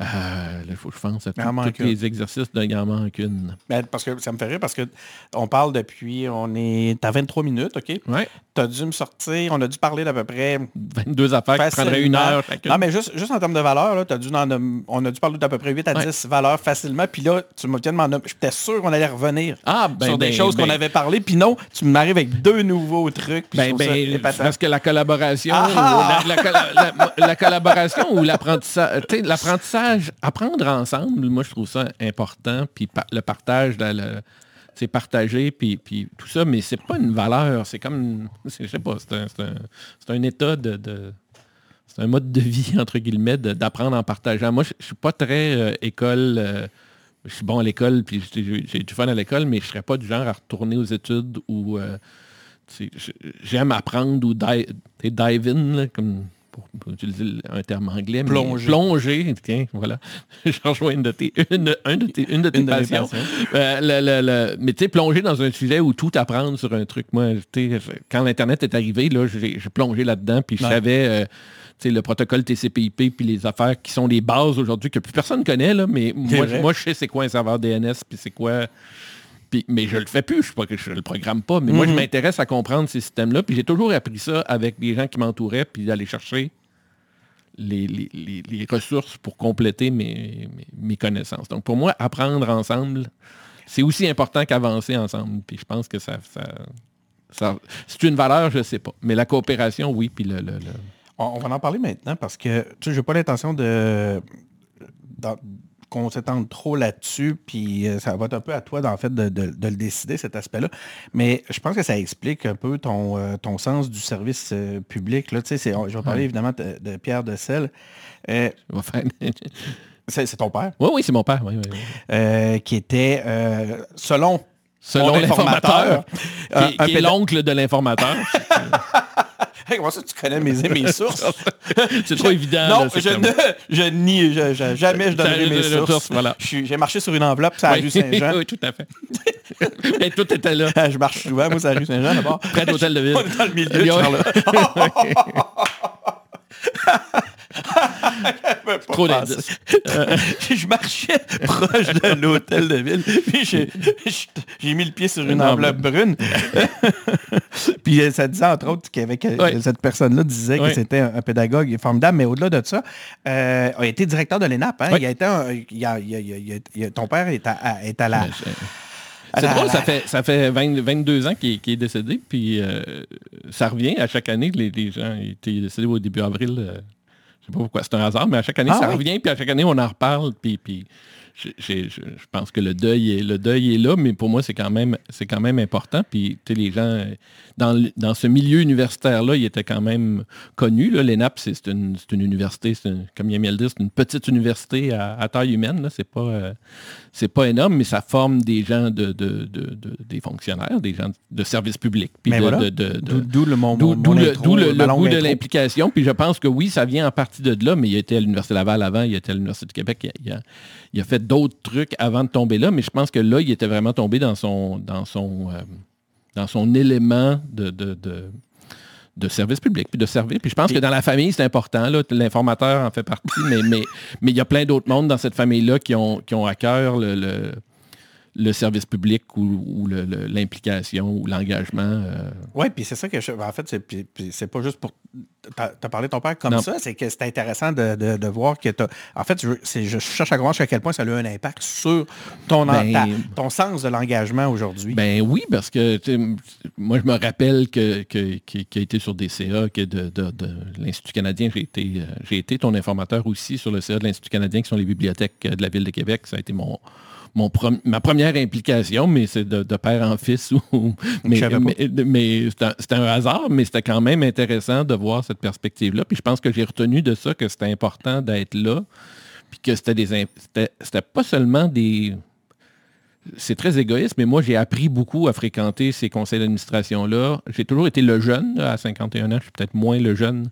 Euh, il faut que je pense à tous les exercices de il en une. Ben, parce que ça me fait rire parce que on parle depuis, on est à 23 minutes, OK? Ouais. Tu as dû me sortir, on a dû parler d'à peu près 22 affaires qui prendraient une facilement. heure chacune. Non, mais juste, juste en termes de valeur, là, t'as dû on a dû parler d'à peu près 8 à Ouais. 10 valeurs facilement. Puis là, tu m'en nommer. J'étais sûr qu'on allait revenir Ah, ben, sur des ben, choses qu'on avait parlé. Puis non, tu m'arrives avec deux nouveaux trucs. Parce que la collaboration, Ah! ou la, la colla- la- la collaboration ou l'apprentissage, l'apprentissage, apprendre ensemble, moi je trouve ça important, puis pa- le partage, c'est partager, puis, puis tout ça, mais c'est pas une valeur, c'est comme, c'est- je sais pas, c'est un, c'est un- c'est un état de, de- c'est un mode de vie, entre guillemets, de- d'apprendre en partageant. Moi, je je suis pas très euh, école, euh, je suis bon à l'école, puis j'ai j'ai du fun à l'école, mais je serais pas du genre à retourner aux études ou... euh, j'aime apprendre ou dive, dive in, là, comme pour, pour utiliser un terme anglais. mais Plonger. Plonger, tiens, voilà. Je rejoins une de tes, une, un de tes, une de tes Une de mes passions. Euh, le- le- le- mais tu sais, plonger dans un sujet où tout apprendre sur un truc. Moi, quand l'Internet est arrivé, là, j'ai plongé là-dedans, puis je Ouais. savais... euh, le protocole TCP/IP puis les affaires qui sont les bases aujourd'hui que plus personne connaît là, mais moi, moi je sais c'est quoi un serveur DNS puis c'est quoi puis, mais je le fais plus, je ne je le programme pas. Mais moi, je Mhm. m'intéresse à comprendre ces systèmes-là. Puis j'ai toujours appris ça avec des gens qui m'entouraient, puis d'aller chercher les, les- les- les ressources pour compléter mes, mes- mes connaissances. Donc pour moi, apprendre ensemble, c'est aussi important qu'avancer ensemble. Puis je pense que ça... ça, ça- c'est une valeur, je ne sais pas. Mais la coopération, oui. Puis le, le- le- On, on va en parler maintenant parce que tu sais, j'ai pas l'intention de, qu'on s'étende trop là-dessus, puis euh, ça va être un peu à toi, en fait, de, de- de le décider, cet aspect-là. Mais je pense que ça explique un peu ton, euh, ton sens du service euh, public. Là. Tu sais, je vais parler Ouais. évidemment de, de Pierre. Euh, je vais faire- c'est, ton père, oui, oui, c'est mon père. Oui, oui, oui. euh, qui était, euh, selon Selon l'informateur, euh, qui, est l'oncle de l'informateur. Hey, comment ça, tu connais mes, mes sources? c'est trop évident. Non, là, je ne, je nie, je- je- jamais je donnerai Ça, mes sources. voilà. J'ai marché sur une enveloppe, c'est à la Oui. rue Saint-Jean. oui, tout à fait. Et tout était là. je marche souvent, moi, la rue Saint-Jean, d'abord. Près de l'hôtel de ville. On est dans le milieu, a- Pas Trop d'indices. je marchais proche de l'hôtel de ville, puis j'ai mis le pied sur une enveloppe brune. puis euh, ça disait, entre autres, qu'avec euh, Ouais. cette personne-là disait que c'était un, un pédagogue formidable, mais au-delà de ça, euh, a été directeur de l'ENAP. hein. Ouais. Il a été un- il a- il a- il a- il a- il a- ton père est à, est à la... C'est- drôle, ça fait, ça fait 20 22 ans qu'il est, décédé, puis euh, ça revient à chaque année. Les, les gens il était décédé au début avril. euh, je sais pas pourquoi, c'est un hasard, mais à chaque année, Ah ça oui. revient, puis à chaque année, on en reparle, puis, puis je, je pense que le deuil, est, le deuil est là, mais pour moi, c'est quand même, c'est quand même important. Puis, les gens, dans, ce milieu universitaire-là, il était quand même connu. L'ENAP, c'est une, une université, une- comme Yamiel le dit, c'est une petite université à, à taille humaine. C'est pas, euh, pas énorme, mais ça forme des gens, de, de- de- de- des fonctionnaires, des gens de service public. voilà. D'où le mon, D'où mon- le, intro, le- longue goût de l'implication. Puis je pense que oui, ça vient en partie de là, mais il a été à l'Université Laval avant, il a été à l'Université du Québec, il a, il a- il a fait d'autres trucs avant de tomber là, mais je pense que là, il était vraiment tombé dans son, dans son, euh, dans son élément de, de, de- de service public, puis de servir. Puis je pense que dans la famille, c'est important. L'informateur en fait partie, mais mais mais il y a plein d'autres mondes dans cette famille-là qui ont, qui ont à cœur le, le- le service public ou, ou le- le- l'implication ou l'engagement. euh, Oui, puis c'est ça que je. En fait, c'est, pas juste pour. T'as as parlé de ton père comme Non. ça, c'est que c'est intéressant de, de- de voir que t'as. En fait, je, cherche à comprendre jusqu'à quel point ça a eu un impact sur ton, Ben- ta- ton sens de l'engagement aujourd'hui. Ben oui, parce que tu moi, je me rappelle que, que- qui qui a été sur des CA, que de, de- de l'Institut canadien, j'ai été, euh, j'ai été ton informateur aussi sur le CA de l'Institut canadien, qui sont les bibliothèques euh, de la Ville de Québec. Ça a été mon, mon ma première implication, mais c'est de, de père en fils. Ou, mais c'est un, un hasard, mais c'était quand même intéressant de voir cette perspective-là. Puis je pense que j'ai retenu de ça que c'était important d'être là, puis que c'était des... C'était c'était pas seulement des c'est très égoïste, mais moi, j'ai appris beaucoup à fréquenter ces conseils d'administration-là. J'ai toujours été le jeune, à 51 ans, je suis peut-être moins le jeune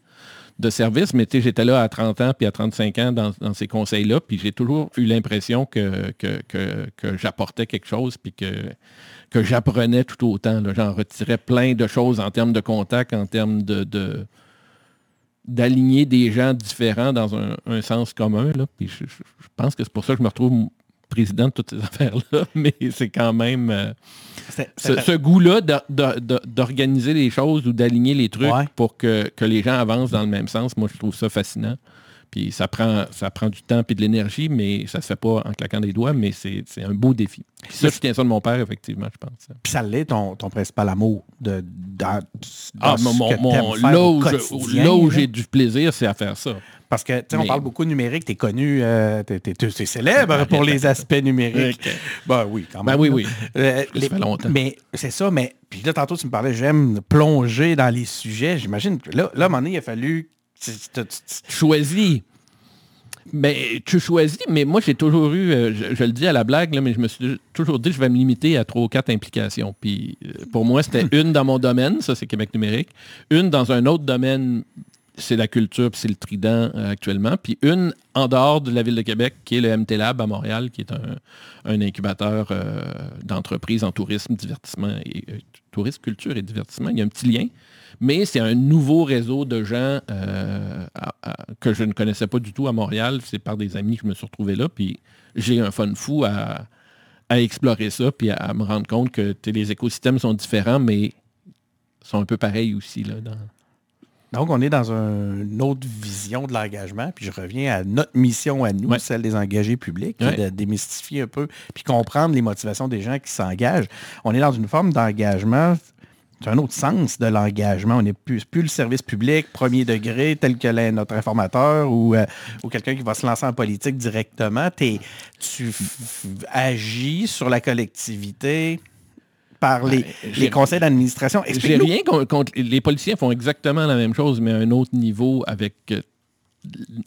de service, mais tu sais, j'étais là à 30 ans puis à 35 ans dans, ces conseils-là, puis j'ai toujours eu l'impression que, que, j'apportais quelque chose, puis que, que j'apprenais tout autant. J'en retirais plein de choses en termes de contact, en termes de... d'aligner des gens différents dans un, sens commun. Là. Je pense que c'est pour ça que je me retrouve président de toutes ces affaires-là, mais c'est quand même euh, ce, goût-là d'organiser les choses ou d'aligner les trucs Ouais. pour que, que les gens avancent dans le même sens. Moi, je trouve ça fascinant. Puis ça prend, ça prend du temps et de l'énergie, mais ça se fait pas en claquant des doigts, mais c'est un beau défi. Puis ça, je tiens ça de mon père, effectivement, je pense. Puis ça l'est ton, ton principal amour de, dans, Ah, mon- mon- là où je- là où j'ai du plaisir, c'est à faire ça. Parce que, tu sais, on parle beaucoup de numérique, t'es connu, euh, t'es, t'es- t'es célèbre pour les aspects numériques. Ben oui, quand même. Ben oui, oui. Euh, Ça fait longtemps. Mais c'est ça, mais puis là, tantôt, tu me parlais, j'aime plonger dans les sujets. J'imagine que là, là, à un moment donné, il a fallu. Choisis. Mais tu choisis, mais moi j'ai toujours eu, euh, je, je le dis à la blague, là, mais je me suis toujours dit je vais me limiter à trois ou quatre implications. Puis euh, pour moi, c'était une dans mon domaine, ça c'est Québec numérique, une dans un autre domaine, c'est la culture, puis c'est le Trident euh, actuellement, puis une en dehors de la ville de Québec, qui est le MT Lab à Montréal, qui est un, incubateur euh, d'entreprises en tourisme, divertissement et euh, tourisme, culture et divertissement. Il y a un petit lien. Mais c'est un nouveau réseau de gens que je ne connaissais pas du tout à Montréal. C'est par des amis que je me suis retrouvé là. Puis j'ai un fun fou à, explorer ça, puis à, me rendre compte que les écosystèmes sont différents, mais sont un peu pareils aussi. Là, Donc, on est dans un- une autre vision de l'engagement, puis je reviens à notre mission à nous, Ouais. celle des engagés publics, Ouais. de démystifier un peu, puis comprendre les motivations des gens qui s'engagent. On est dans une forme d'engagement, c'est un autre sens de l'engagement. On n'est plus, plus le service public, premier degré, tel que l'est notre informateur ou, euh, ou quelqu'un qui va se lancer en politique directement. Tu agis sur la collectivité par les, les conseils d'administration. J'ai rien con- contre... Les policiers font exactement la même chose, mais à un autre niveau avec euh,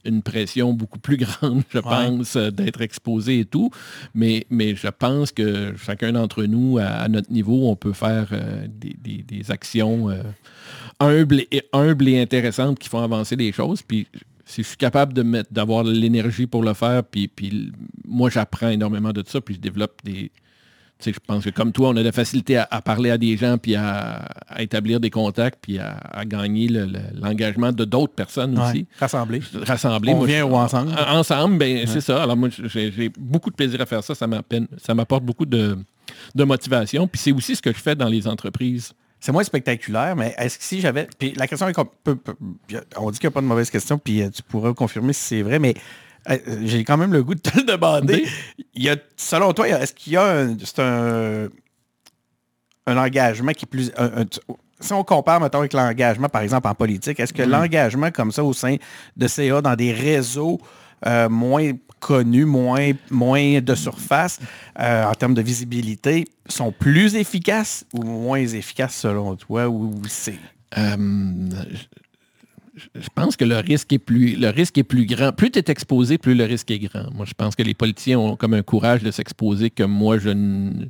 une pression beaucoup plus grande, je pense, euh, d'être exposé et tout. Mais, mais je pense que chacun d'entre nous, à, à notre niveau, on peut faire euh, des, des- des actions euh, humbles, et, humbles et intéressantes qui font avancer les choses. Puis si je suis capable de mettre, d'avoir l'énergie pour le faire, puis, puis moi j'apprends énormément de ça, puis je développe des, je pense que comme toi, on a de la facilité à, à parler à des gens, puis à, à établir des contacts, puis à, à gagner le- le- l'engagement de d'autres personnes Ouais, aussi. rassembler. Rassembler. On moi, vient je- ou ensemble? en- Ensemble, ben, c'est ça. Alors moi, j'ai beaucoup de plaisir à faire ça. Ça m'apporte beaucoup de, de motivation. Puis c'est aussi ce que je fais dans les entreprises. C'est moins spectaculaire, mais est-ce que si j'avais. Puis la question est qu'on peut- On dit qu'il n'y a pas de mauvaise question, puis euh, tu pourras confirmer si c'est vrai, mais j'ai quand même le goût de te le demander. Il y a, selon toi, est-ce qu'il y a un. C'est un. Un engagement qui est plus. un- un- si on compare, mettons, avec l'engagement, par exemple, en politique, est-ce que l'engagement comme ça au sein de CA dans des réseaux euh, moins connus, moins, moins de surface, euh, en termes de visibilité, sont plus efficaces ou moins efficaces selon toi? Ou c'est? Euh, je- pense que le risque est plus le risque est plus grand. Plus tu es exposé, plus le risque est grand. Moi, je pense que les politiciens ont comme un courage de s'exposer que moi, je ne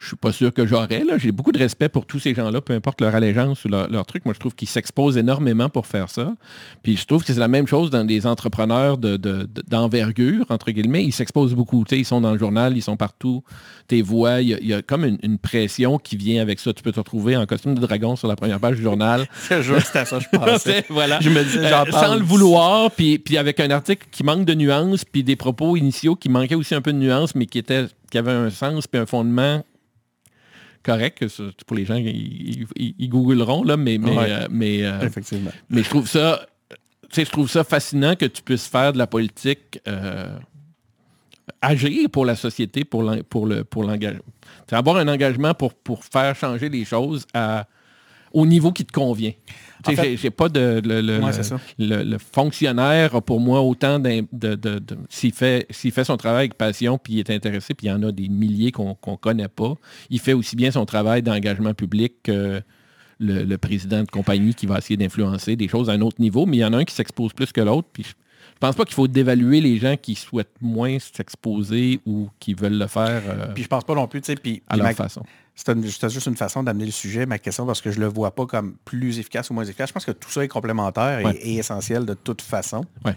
je suis pas sûr que j'aurais. J'ai beaucoup de respect pour tous ces gens-là, peu importe leur allégeance ou leur, leur truc. Moi, je trouve qu'ils s'exposent énormément pour faire ça. Puis je trouve que c'est la même chose dans des entrepreneurs de- de- de- d'envergure, entre guillemets. Ils s'exposent beaucoup. Tu sais, ils sont dans le journal, ils sont partout. Tes voix, il y a, il y a comme une, une pression qui vient avec ça. Tu peux te retrouver en costume de dragon sur la première page du journal. Que c'était à ça que je pensais. voilà. Je me j'en Euh, sans le vouloir, puis, puis avec un article qui manque de nuances, puis des propos initiaux qui manquaient aussi un peu de nuances, mais qui, étaient, qui avaient un sens, puis un fondement correct. Pour les gens, ils, ils- ils googleront, là, mais, mais, Ouais. euh, mais, euh, Effectivement. mais je trouve ça... je trouve ça fascinant que tu puisses faire de la politique, euh, agir pour la société, pour l'en- pour le pour l'engagement. Avoir un engagement pour, pour faire changer les choses à, au niveau qui te convient. Fait- j'ai- pas de... Le, le- Ouais, le- c'est ça. le- le fonctionnaire a pour moi autant de... de- de- S'il fait, son travail avec passion, puis il est intéressé, puis il y en a des milliers qu'on ne connaît pas, il fait aussi bien son travail d'engagement public que le, le président de compagnie qui va essayer d'influencer des choses à un autre niveau, mais il y en a un qui s'expose plus que l'autre, puis je, je pense pas qu'il faut dévaluer les gens qui souhaitent moins s'exposer ou qui veulent le faire euh, Puis je pense pas non plus, tu sais, puis à leur ma- façon. C'était juste une façon d'amener le sujet, ma question, parce que je le vois pas comme plus efficace ou moins efficace. Je pense que tout ça est complémentaire et- Ouais. et, essentiel de toute façon. Ouais.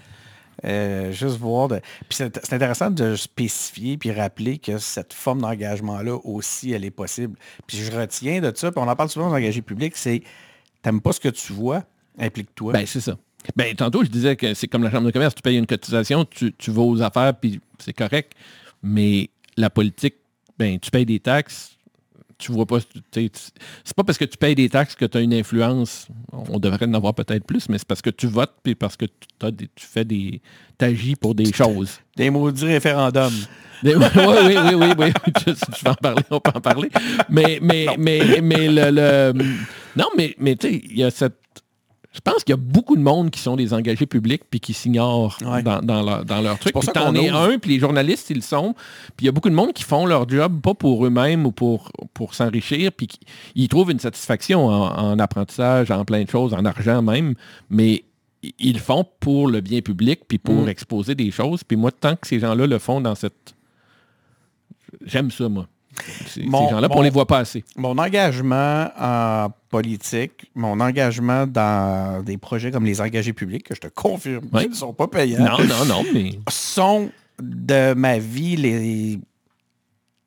Euh, juste voir. de- Puis c'est c'est intéressant de spécifier puis rappeler que cette forme d'engagement-là aussi, elle est possible. Puis je retiens de ça, puis on en parle souvent aux engagés publics, c'est t'aimes pas ce que tu vois, implique-toi. Ben, c'est ça. Ben, tantôt, je disais que c'est comme la Chambre de commerce, tu payes une cotisation, tu, tu vas aux affaires, puis c'est correct. Mais la politique, ben, tu payes des taxes, tu vois pas... tu tu- C'est pas parce que tu payes des taxes que tu as une influence. On devrait en avoir peut-être plus, mais c'est parce que tu votes, puis parce que tu, t'as des- tu fais des... T'agis pour des choses. Des maudits référendums. oui, oui, oui, oui, oui, oui. Je, je vais en parler, on peut en parler. Mais, mais, mais, mais le, le- Non, mais, mais tu sais, il y a cette. Je pense qu'il y a beaucoup de monde qui sont des engagés publics puis qui s'ignorent Ouais. dans, dans leur, dans leur truc. pour Puis t'en es un, puis les journalistes, ils le sont. Puis il y a beaucoup de monde qui font leur job, pas pour eux-mêmes ou pour, pour s'enrichir, puis qui- ils trouvent une satisfaction en, en apprentissage, en plein de choses, en argent même, mais ils le font pour le bien public, puis pour Mm. exposer des choses. Puis moi, tant que ces gens-là le font dans cette... J'aime ça, moi. Ces, Mon- ces gens-là, puis on les voit pas assez. Mon engagement en politique, mon engagement dans des projets comme les engagés publics, que je te confirme, qui ne sont pas payants, Non, non, non, mais... sont de ma vie les,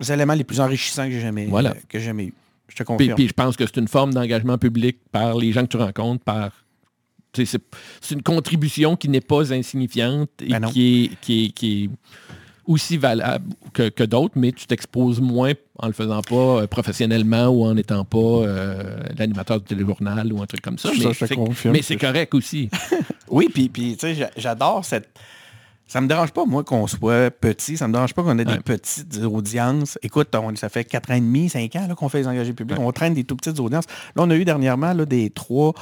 les éléments les plus enrichissants que j'ai jamais, Voilà. que j'ai jamais eu. Je te Puis, confirme. puis je pense que c'est une forme d'engagement public par les gens que tu rencontres, par... C'est une contribution qui n'est pas insignifiante et Ben non. qui est, qui est, qui est- aussi valable que, que d'autres, mais tu t'exposes moins en le faisant pas euh, professionnellement ou en n'étant pas euh, l'animateur du téléjournal ou un truc comme ça. Ça, mais c'est- correct aussi. Oui, puis, puis tu sais, j'a- j'adore cette... Ça me dérange pas, moi, qu'on soit petit. Ça me dérange pas qu'on ait Ouais. des petites audiences. Écoute, on- ça fait 4 ans et demi, 5 ans qu'on fait les engagés publics. On traîne des tout petites audiences. Là, on a eu dernièrement là, des trois,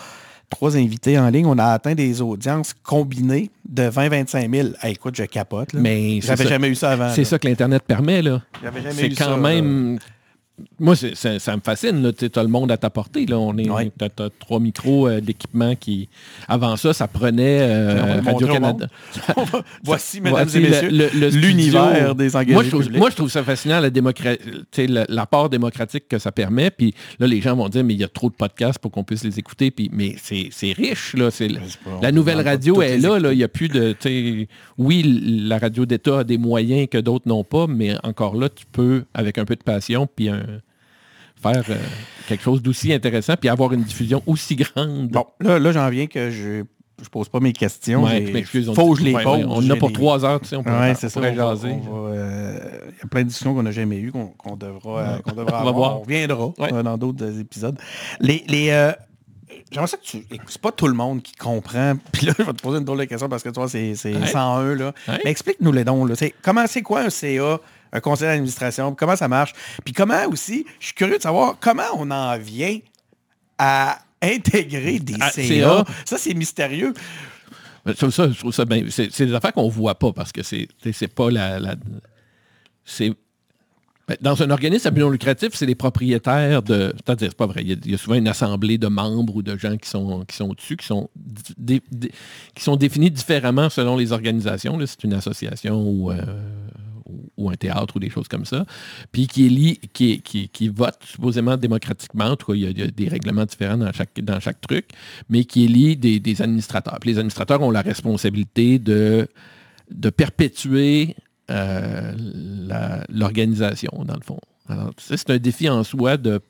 trois invités en ligne. On a atteint des audiences combinées de 20-25 000. Hey, écoute, je capote. là. Mais c'est J'avais jamais eu ça avant. C'est ça que l'Internet permet, là. J'avais jamais C'est eu quand ça, même... Moi, ça, ça me fascine. Tu as le monde à ta portée. Là. On est, Ouais. t'as trois micros euh, d'équipement qui... Avant ça, ça prenait euh, Radio-Canada. Voici, mesdames Voici et messieurs, l'univers des engagés moi je, trouve, publics. moi, je trouve ça fascinant, la démocra- tu sais, le- l'apport démocratique que ça permet. Puis là, les gens vont dire, mais il y a trop de podcasts pour qu'on puisse les écouter. Puis, mais c'est c'est riche. Là, la nouvelle radio est là. Il n'y a plus de... Oui, la radio d'État a des moyens que d'autres n'ont pas, mais encore là, tu peux, avec un peu de passion, puis un- faire euh, quelque chose d'aussi intéressant, puis avoir une diffusion aussi grande. Bon, là, là j'en viens que je je pose pas mes questions. Ouais, faut que je les pose. ouais, on en a pour trois heures, tu sais, on pourrait, Ouais, c'est ça. euh, Il y a plein de discussions qu'on n'a jamais eues, qu'on devra, devra On avoir. voir. On reviendra euh, dans d'autres épisodes. Les, les, euh, J'aimerais ça que tu... C'est pas tout le monde qui comprend. Puis là, je vais te poser une drôle de question parce que toi, c'est c'est Ouais. 101. Là. Mais explique-nous les dons. Là. Comment c'est quoi un CA, un conseil d'administration? Comment ça marche? Puis comment aussi, je suis curieux de savoir comment on en vient à intégrer des Ah, CA. Ça, c'est mystérieux. Mais ça, ça, je trouve ça bien. C'est des affaires qu'on voit pas parce que c'est c'est pas la. la- c'est. ben, Dans un organisme à but non lucratif, c'est les propriétaires de. C'est-à-dire, c'est pas vrai. Il y, a, il y a souvent une assemblée de membres ou de gens qui sont, qui sont au-dessus, qui sont, dé- dé- qui sont définis différemment selon les organisations. C'est une association ou, euh, ou- un théâtre ou des choses comme ça. Puis qui, li- qui, qui, vote supposément démocratiquement. En tout cas, il y a, des règlements différents dans chaque, dans chaque truc, mais qui élit des, administrateurs. Puis les administrateurs ont la responsabilité de, de perpétuer euh, l'organisation, dans le fond. Alors, c'est un défi en soi de,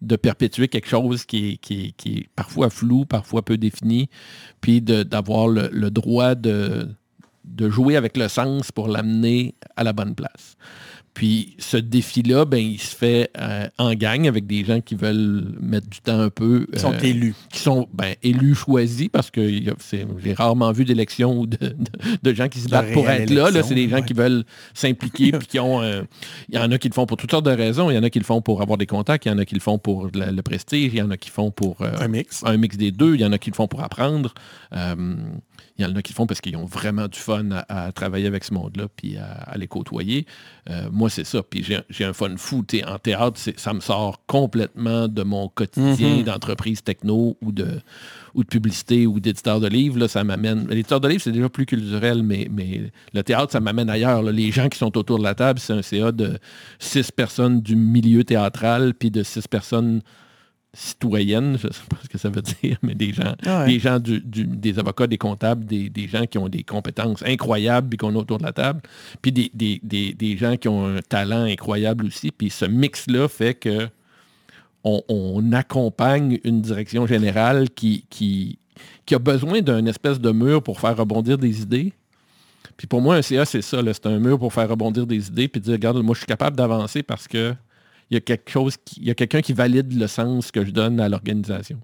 de perpétuer quelque chose qui est, qui est- qui est parfois flou, parfois peu défini, puis d'avoir le droit de, de jouer avec le sens pour l'amener à la bonne place. Puis ce défi-là, ben, il se fait euh, en gang avec des gens qui veulent mettre du temps un peu. Ils sont euh, élus. qui sont ben, élus choisis parce que j'ai rarement vu d'élections ou de, de- de gens qui se battent pour être là. là. C'est des gens ouais. qui veulent s'impliquer puis qui ont. euh, Il y en a qui le font pour toutes sortes de raisons. Il y en a qui le font pour avoir des contacts. Il y en a qui le font pour la- le prestige. Il y en a qui le font pour euh, Un mix. un mix des deux. Il y en a qui le font pour apprendre. Il y en a qui le font parce qu'ils ont vraiment du fun à, à travailler avec ce monde-là puis à, à les côtoyer. Euh, moi, c'est ça. Puis j'ai un fun fou. En théâtre, ça me sort complètement de mon quotidien Mhm. d'entreprise techno ou de, ou de publicité ou d'éditeur de livres. Là, ça m'amène. L'éditeur de livres, c'est déjà plus culturel, mais, mais le théâtre, ça m'amène ailleurs. là. Les gens qui sont autour de la table, c'est un CA de six personnes du milieu théâtral puis de six personnes citoyennes, je ne sais pas ce que ça veut dire, mais des gens, Ah ouais. des gens du- du- des avocats, des comptables, des, des gens qui ont des compétences incroyables puis qu'on a autour de la table, puis des, des- des- des gens qui ont un talent incroyable aussi. Puis ce mix-là fait que on, on accompagne une direction générale qui, qui, qui a besoin d'un espèce de mur pour faire rebondir des idées. Puis pour moi, un CA, c'est ça. C'est un mur pour faire rebondir des idées puis dire, regarde, moi, je suis capable d'avancer parce que il y a quelque chose, qui- il y a quelqu'un qui valide le sens que je donne à l'organisation.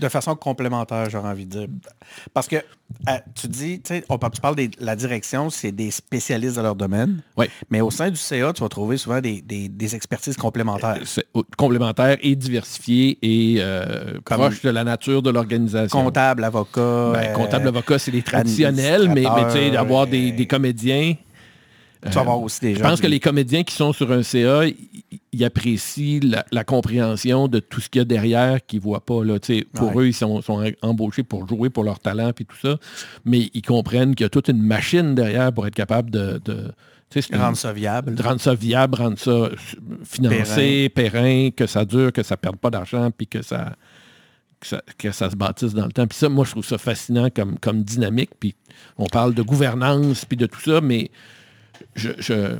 De façon complémentaire, j'aurais envie de dire. Parce que euh, tu dis, on tu parles de la direction, c'est des spécialistes de leur domaine. Oui. Mais au sein du CA, tu vas trouver souvent des, des- des expertises complémentaires. C'est au- complémentaire et diversifié et euh, Comme- proche de la nature de l'organisation. Comptable, avocat. Ben, euh, comptable, avocat, c'est les traditionnels, mais, mais tu sais, d'avoir des, euh, des comédiens. Tu vas avoir aussi des Je pense que les comédiens qui sont sur un CA, ils- apprécient la, la compréhension de tout ce qu'il y a derrière qu'ils ne voient pas. Là. Pour Ouais. eux, ils sont, sont embauchés pour jouer pour leur talent et tout ça, mais ils comprennent qu'il y a toute une machine derrière pour être capable de... de rendre ça viable. de rendre ça viable, rendre ça financé, périn, que ça dure, que ça ne perde pas d'argent, puis que ça, que ça, que ça se bâtisse dans le temps. Puis ça, moi, je trouve ça fascinant comme, comme dynamique. Puis on parle de gouvernance, puis de tout ça, mais je... je-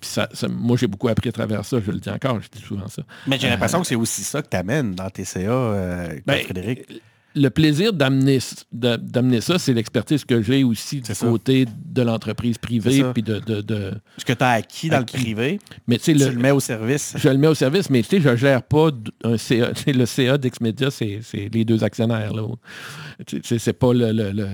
puis ça- ça- moi, j'ai beaucoup appris à travers ça, je le dis encore, je dis souvent ça. Mais j'ai l'impression que c'est aussi ça que tu amènes dans tes CA, euh, Ben, Frédéric. le plaisir d'amener ça, c'est l'expertise que j'ai aussi du ça. côté de l'entreprise privée. puis de, de- de- Ce que tu as acquis dans Acquis. le privé, Mais tu le- le mets au service. je le mets au service, mais tu sais, je gère pas un CA. Le CA d'Exmedia, c'est c'est les deux actionnaires. Là. C'est pas le. le- le-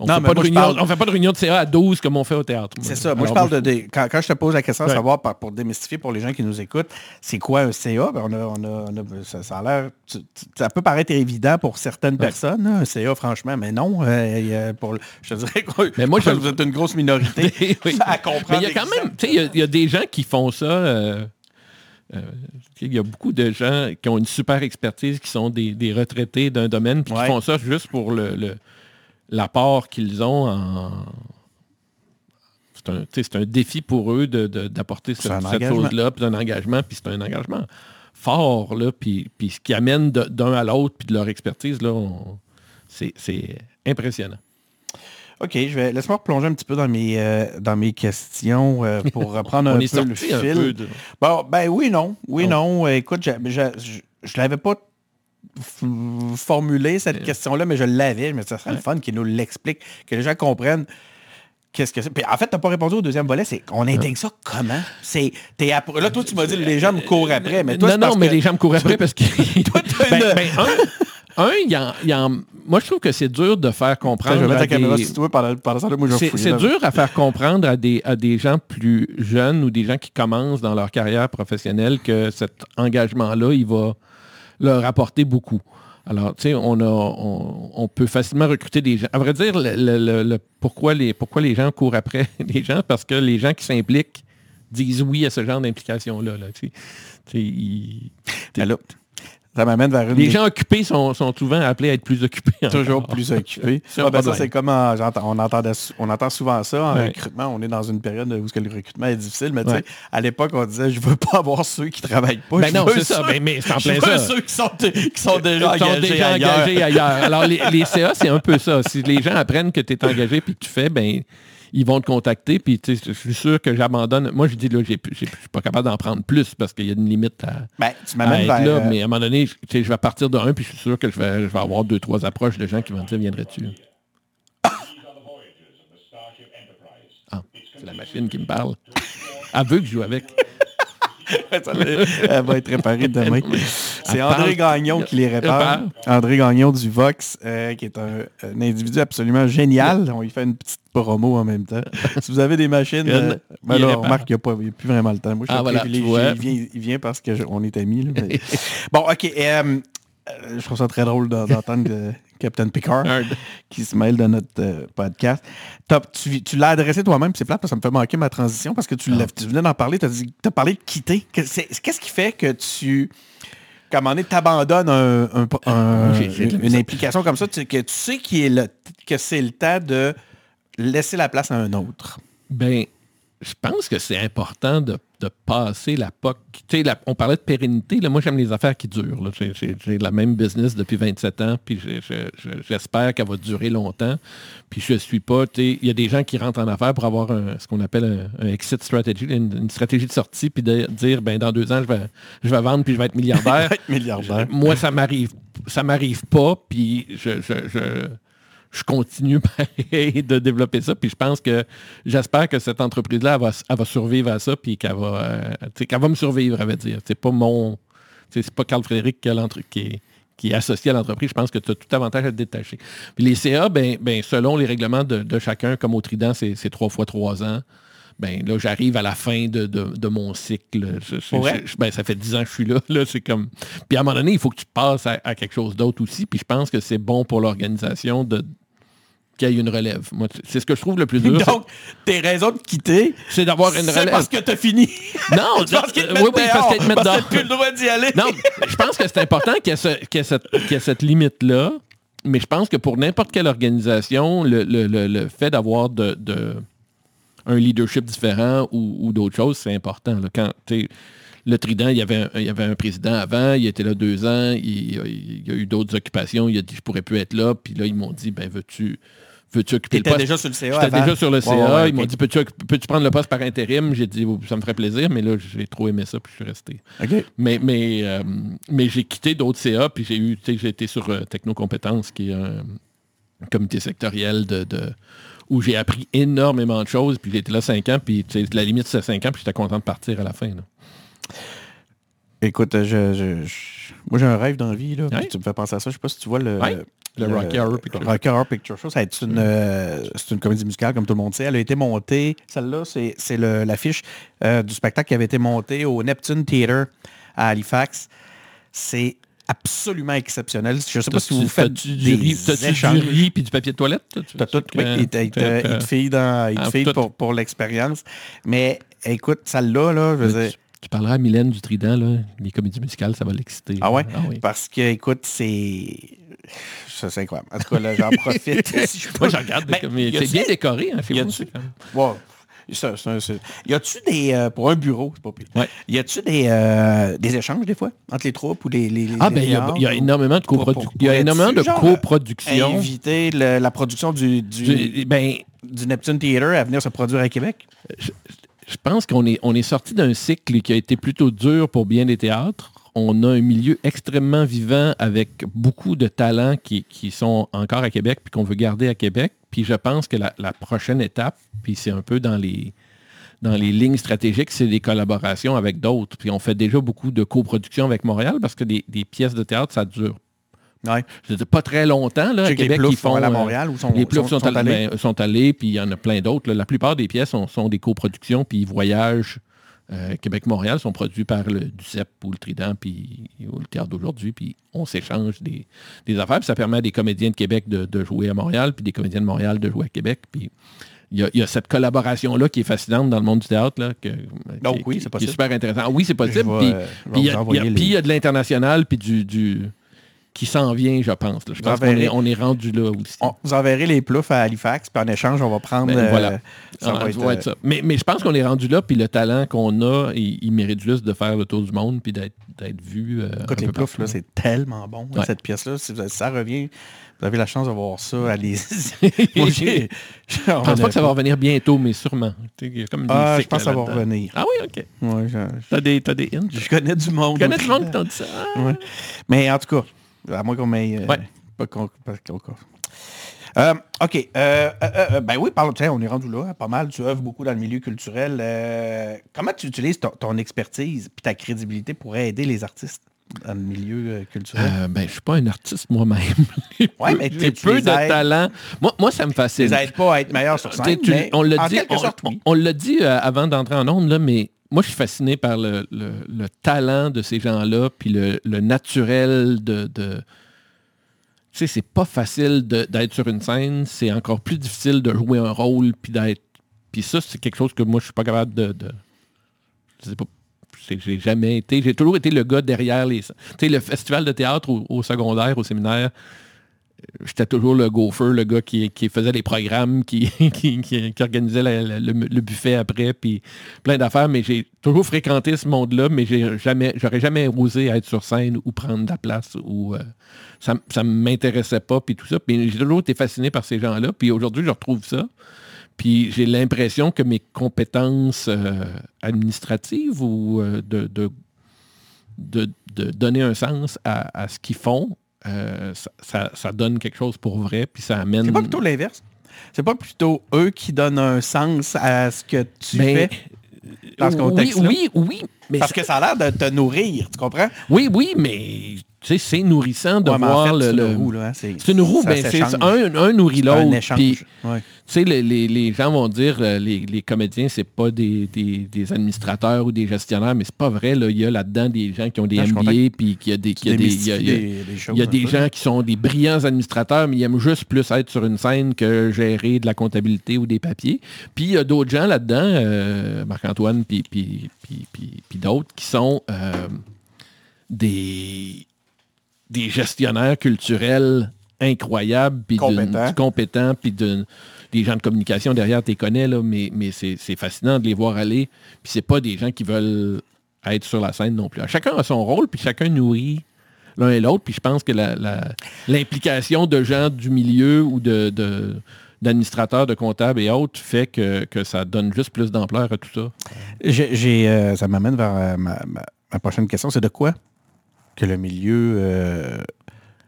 on Non, fait pas de réunion- parle- on fait pas de réunion de CA à 12 comme on fait au théâtre. C'est ça. Moi, Alors, je parle de. des- quand, quand je te pose la question de Ouais. savoir, pour démystifier pour les gens qui nous écoutent, c'est quoi un CA? Ben, on a, on a- on a- ça, ça a l'air. tu- tu- Ça peut paraître évident pour certaines personnes, hein, un CA, franchement, mais non. euh, pour je te dirais que Mais moi, je- vous êtes une grosse minorité Oui. à comprendre. Mais il y a quand même, tu sais, il y a- il y, a des gens qui font ça. euh, euh, il y a beaucoup de gens qui ont une super expertise, qui sont des, des retraités d'un domaine, puis Ouais. qui font ça juste pour le, le- l'apport qu'ils ont en. C'est un, un défi pour eux de- de- d'apporter C'est cette, chose-là, puis un engagement, puis c'est un engagement fort, là, puis, puis ce qui amène de- d'un à l'autre, puis de leur expertise, là, c'est impressionnant. OK, je vais laisse-moi replonger un petit peu dans mes, euh, dans mes questions euh, pour reprendre un peu le fil. peu de- Bon, ben oui, non. Oui, Oh. non. Euh, Écoute, je ne l'avais pas formulé, cette question-là, mais je l'avais. Mais ça serait le fun qu'il nous l'explique, que les gens comprennent qu'est-ce que c'est. Puis en fait, tu n'as pas répondu au deuxième volet, c'est on intègre ça comment? C'est. t'es Là, toi, tu m'as dit les gens me courent après, mais toi, non, non, mais que- les gens me courent après parce que. t'as ben, une- ben, un, un, y en- moi, je trouve que c'est dur de faire comprendre. je vais mettre à la caméra des- moi, je vais C'est dur à faire comprendre à des, à des gens plus jeunes ou des gens qui commencent dans leur carrière professionnelle que cet engagement-là, il va leur apporter beaucoup. Alors, tu sais, on, a, on, on peut facilement recruter des gens. À vrai dire, le, le- le- le- pourquoi, les, pourquoi les gens courent après les gens? Parce que les gens qui s'impliquent disent oui à ce genre d'implication-là. là, tu sais. Ça m'amène vers une les gens occupés sont, sont souvent appelés à être plus occupés. Toujours encore. plus occupé. C'est un Ah, ben ça, c'est comme en- on, entendait sou- on entend souvent ça en Ouais. recrutement. On est dans une période où ce que le recrutement est difficile, mais Ouais. à l'époque, on disait je veux pas avoir ceux qui travaillent pas. Ben je non, c'est ça. Ben, mais c'est en je veux ça. ceux qui sont, qui sont déjà sont engagés déjà ailleurs. engagés ailleurs. Alors, les, les CA, c'est un peu ça. Si les gens apprennent que tu es engagé puis que tu fais, ben ils vont te contacter. Puis, je suis sûr que j'abandonne. Moi, je dis, là, je suis pas capable d'en prendre plus parce qu'il y a une limite à, Ben, tu à être vers... là. euh, Mais à un moment donné, je- tu sais, je vais partir de un, puis je suis sûr que je vais, je vais avoir deux, trois approches de gens qui vont me dire, viendrais-tu? Ah, c'est la machine qui me parle. Elle veut que je joue avec. elle va être réparée demain. C'est André. Gagnon qui les répare. parle. André Gagnon du Vox, euh, qui est un, un individu absolument génial. On lui fait une petite promo en même temps. si vous avez des machines, euh, ben là, on remarque qu'il n'y a, plus vraiment le temps. Moi, je suis Ah, voilà, tu vois. Il vient, il vient parce qu'on est amis. là, mais- bon, OK. euh, euh, je trouve ça très drôle d'en- d'entendre que Captain Picard qui se mêle de notre euh, podcast. T'as- tu tu l'as adressé toi-même, c'est plate parce que ça me fait manquer ma transition parce que tu, tu venais d'en parler, tu as, parlé de quitter. Qu'est-ce qui fait que tu, un moment donné, t'abandonnes un- un- un- la une implication comme ça, tu- que tu sais est le- que c'est le temps de laisser la place à un autre? Ben, je pense que c'est important de, de passer la POC. La- on parlait de pérennité. Là, moi, j'aime les affaires qui durent. J'ai- la même business depuis 27 ans, puis j'espère qu'elle va durer longtemps. Puis je suis pas... Il y a des gens qui rentrent en affaires pour avoir un- ce qu'on appelle un, un exit strategy, une, une stratégie de sortie, puis de dire, ben dans deux ans, je vais, je vais vendre, puis je vais être milliardaire. Moi, ça m'arrive, ça m'arrive pas, puis je, je, je- je continue pareil de développer ça, puis je pense que j'espère que cette entreprise-là, elle va, elle va survivre à ça, puis qu'elle va, euh, qu'elle va me survivre, à dire. C'est pas mon, c'est pas Carl Frédéric qui, est, qui est associé à l'entreprise. Je pense que tu as tout avantage à te détacher. Puis les CA, ben, ben, selon les règlements de, de chacun, comme au Trident, c'est trois fois trois ans. Ben là, j'arrive à la fin de, de- de mon cycle. Je- je- ben, ça fait dix ans que je suis là. là c'est comme. Puis à un moment donné, il faut que tu passes à, à quelque chose d'autre aussi. Puis je pense que c'est bon pour l'organisation de qu'il y ait une relève. Moi, c'est ce que je trouve le plus dur. Donc, tes raisons de quitter, c'est d'avoir une c'est relève. parce que t'as fini. Non, Tu penses qu'ils te mettent oui, oui, parce qu'ils te mettent dehors. plus le droit d'y aller. Non, je pense que c'est important qu'il y ait, ce- qu'il y ait cette, qu'il y ait cette limite-là, mais je pense que pour n'importe quelle organisation, le, le- le- le fait d'avoir de, de- un leadership différent ou, ou d'autres choses, c'est important. là. Quand, le Trident, il y, avait un, il y avait un président avant, il était là deux ans, il, il y a eu d'autres occupations, il a dit je pourrais plus être là, puis là, ils m'ont dit, ben veux-tu veux-tu occuper le T'étais poste? déjà sur le CA J'étais déjà sur le CA. ouais, ouais, Ils m'ont dit, peux-tu peux prendre le poste par intérim? J'ai dit, ça me ferait plaisir, mais là, j'ai trop aimé ça, puis je suis resté. Mais, mais, euh, mais j'ai quitté d'autres CA, puis j'ai eu, tu sais, j'ai été sur euh, Technocompétences, qui est un comité sectoriel de, de- où j'ai appris énormément de choses, puis j'ai été là cinq ans, puis tu la limite c'est cinq ans, puis j'étais content de partir à la fin. là. Écoute, je, je- je- moi j'ai un rêve dans la vie, là. Ouais. Tu me fais penser à ça. Je sais pas si tu vois le. Ouais. Le Rocky Horror Picture Show. Rocky Horror Picture Show. Une, euh, c'est une comédie musicale, comme tout le monde sait. Elle a été montée. Celle-là, c'est, l'affiche euh, du spectacle qui avait été monté au Neptune Theatre à Halifax. C'est absolument exceptionnel. Je sais pas si vous faites t'as-tu des du riz, du riz puis du papier de toilette? T'as tout, oui, il te, tout? pour, pour l'expérience. Mais écoute, celle-là, là, je veux dire, tu, parleras à Mylène du Trident, là, les comédies musicales, ça va l'exciter. Ah ouais? oui. Parce que, écoute, c'est. Ça, c'est incroyable. En tout cas, là, j'en profite. si je peux. Moi, je regarde, Ben, a-tu c'est bien décoré, hein, Wow. Ça, ça, c'est- Y a-tu des. euh, pour un bureau, c'est pas pire. Ouais. Y a-tu des, euh, des échéanges, des fois, entre les troupes ou les. les, les Ah, ben, il y a, y énormément de pour- pour- coproduction. Il y a énormément de genre, coproduction. Inviter le- la production du, du, Du- Ben, du Neptune Theatre à venir se produire à Québec? Je pense qu'on est, sorti d'un cycle qui a été plutôt dur pour bien des théâtres. On a un milieu extrêmement vivant avec beaucoup de talents qui, sont encore à Québec puis qu'on veut garder à Québec. Puis je pense que la, prochaine étape, puis c'est un peu dans les, lignes stratégiques, c'est des collaborations avec d'autres. Puis on fait déjà beaucoup de coproduction avec Montréal parce que des pièces de théâtre, ça dure Ouais. dire, pas très longtemps. Là, à les Québec, Ploufs ils font, sont allés à euh, Montréal ou sont- les Ploufs sont- allés, ben, sont allés, puis il y en a plein d'autres. La plupart des pièces sont, sont des coproductions, puis ils voyagent. euh, Québec-Montréal sont produits par le DUCEP ou le Trident, puis ou le Théâtre d'aujourd'hui, puis on s'échange des, des affaires. Puis ça permet à des comédiens de Québec de, de jouer à Montréal, puis des comédiens de Montréal de jouer à Québec. Puis il y y a cette collaboration-là qui est fascinante dans le monde du théâtre. Là, que, Donc qui- oui, c'est super intéressant. Ah oui, c'est possible. Puis- il y a- les- puis il y de l'international, puis du, du- qui s'en vient, je pense. là. Je pense qu'on est, on est rendu là aussi. On, vous enverrez les ploufs à Halifax, puis en échange, on va prendre. Ben, euh, voilà. ça Ah, va ça être, va euh, être ça. Mais, mais je pense qu'on est rendu là, puis le talent qu'on a, il, il mérite juste de faire le tour du monde, puis d'être d'être vu. euh, un Écoute, les ploufs, là, c'est tellement bon, Ouais. cette pièce-là. Si vous- ça revient, vous avez la chance de voir ça. Allez. Moi, j'ai- Je pense pas que ça va revenir bientôt, mais sûrement. Tu sais, il y a comme des Ah, je pense que ça va revenir. Ah oui, OK. Ouais, je, T'as des, t'as des hints? je connais du monde. Tu connais du monde qui t'ont dit ça? Ouais. Mais en tout cas, à moins qu'on m'ait... euh, Ouais. Pas qu'on... pas qu'on- Euh, OK. euh, ben oui, parle, tiens, on est rendu là, hein, pas mal. Tu œuvres beaucoup dans le milieu culturel. Comment tu utilises ton, ton expertise puis ta crédibilité pour aider les artistes dans le milieu culturel? Ben, je suis pas un artiste moi-même. Ouais, mais J'ai tu peu les de talent. Moi, moi, ça me Tu fascine. les aides pas à être meilleurs sur Tu scène, tu- mais on l'a dit, on, l'a dit avant d'entrer en onde, là, mais moi, je suis fasciné par le, le- le talent de ces gens-là, puis le, le naturel de... de- Tu sais, c'est pas facile d'être sur une scène, c'est encore plus difficile de jouer un rôle, puis d'être... Puis ça, c'est quelque chose que moi, je suis pas capable de... de- je sais pas... J'ai jamais été... J'ai toujours été le gars derrière les... Tu sais, le festival de théâtre au secondaire, au séminaire, j'étais toujours le gopher, le gars qui, qui faisait les programmes, qui, qui, qui- organisait le, buffet après, puis plein d'affaires, mais j'ai toujours fréquenté ce monde-là, mais j'ai jamais, j'aurais jamais osé être sur scène ou prendre de la place, ou euh, ça, ça m'intéressait pas, puis tout ça. Puis j'ai toujours été fasciné par ces gens-là, puis aujourd'hui, je retrouve ça. Puis j'ai l'impression que mes compétences euh, administratives ou euh, de, de, de- donner un sens à ce qu'ils font, euh, ça, ça- ça donne quelque chose pour vrai, puis ça amène... C'est pas plutôt l'inverse? C'est pas plutôt eux qui donnent un sens à ce que tu Ben, fais dans ce oui, contexte-là? oui, oui, mais Parce que ça a l'air de te nourrir, tu comprends? oui, oui, mais tu sais, c'est nourrissant de Ouais, mais en voir fait, le, c'est une roue, là, hein, c'est- une roue, ben, c'est un, un nourrit C'est un l'autre. échange. Puis, Ouais. Tu sais, les, les- les gens vont dire euh, les, les comédiens, c'est pas des, des- des administrateurs ou des gestionnaires, mais c'est pas vrai. Là. Il y a là-dedans des gens qui ont des Ah, je suis MBA, puis qu'il y a des. qu'il y a des- il y a- y des- y a un des peu. gens qui sont des brillants administrateurs, mais ils aiment juste plus être sur une scène que gérer de la comptabilité ou des papiers. Puis il y a d'autres gens là-dedans, euh, Marc-Antoine, puis d'autres, qui sont euh, des, des gestionnaires culturels incroyables, puis Compétents. compétents, puis des gens de communication derrière, tu les connais, là, mais, mais c'est fascinant de les voir aller. Puis c'est pas des gens qui veulent être sur la scène non plus. Chacun a son rôle, puis chacun nourrit l'un et l'autre. Puis je pense que la- la- l'implication de gens du milieu ou de, de, d'administrateurs, de comptables et autres fait que, que ça donne juste plus d'ampleur à tout ça. J'ai, euh, ça m'amène vers euh, ma, ma- ma prochaine question. C'est de quoi que le milieu euh,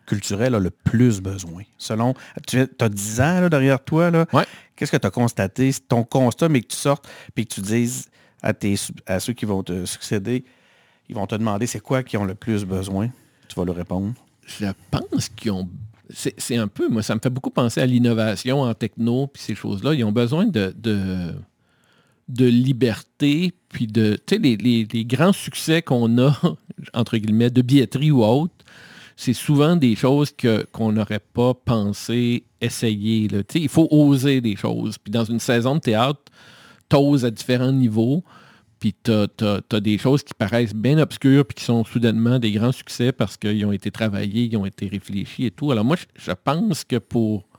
culturel a le plus besoin? Selon, tu as 10 ans là, derrière toi. Ouais. Qu'est-ce que tu as constaté? Ton constat, mais que tu sortes et que tu dises à, tes, à ceux qui vont te succéder, ils vont te demander c'est quoi qui ont le plus besoin? Tu vas leur répondre. Je pense qu'ils ont... C'est c'est un peu, moi, ça me fait beaucoup penser à l'innovation en techno, puis ces choses-là. Ils ont besoin de, de, de liberté, puis de... Tu sais, les, grands succès qu'on a, entre guillemets, de billetterie ou autre, c'est souvent des choses que- qu'on n'aurait pas pensé essayer. là. Il faut oser des choses. Puis dans une saison de théâtre, t'oses à différents niveaux, puis tu as, des choses qui paraissent bien obscures, puis qui sont soudainement des grands succès parce qu'ils ont été travaillés, ils ont été réfléchis et tout. Alors moi, je pense que pour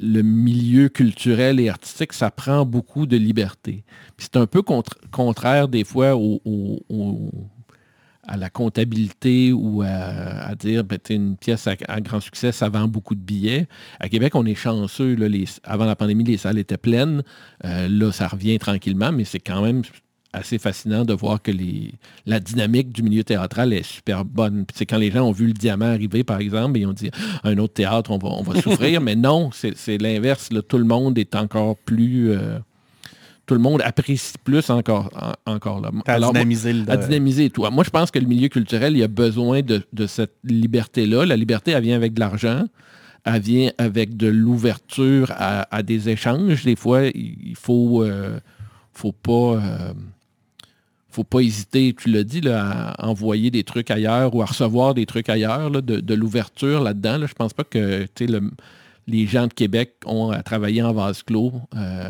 le milieu culturel et artistique, ça prend beaucoup de liberté. C'est un peu contraire des fois à la comptabilité ou à, dire, ben, une pièce à, grand succès, ça vend beaucoup de billets. À Québec, on est chanceux. avant la pandémie, les salles étaient pleines. Euh, là, ça revient tranquillement, mais c'est quand même assez fascinant de voir que les, la dynamique du milieu théâtral est super bonne. Puis, c'est quand les gens ont vu le diamant arriver, par exemple, et ils ont dit un autre théâtre, on va, on va souffrir. mais non, c'est, c'est l'inverse. là. Tout le monde est encore plus... euh, tout le monde apprécie plus encore, en- encore là. T'as Alors, moi- le... à dynamiser et tout. Moi, je pense que le milieu culturel, il a besoin de, de cette liberté-là. La liberté, elle vient avec de l'argent. Elle vient avec de l'ouverture à, à des échanges. Des fois, il il faut, euh, faut pas... euh, faut pas hésiter, tu l'as dit, là, à envoyer des trucs ailleurs ou à recevoir des trucs ailleurs, là, de, de l'ouverture là-dedans. Là. Je pense pas que le- les gens de Québec ont à travailler en vase clos, euh,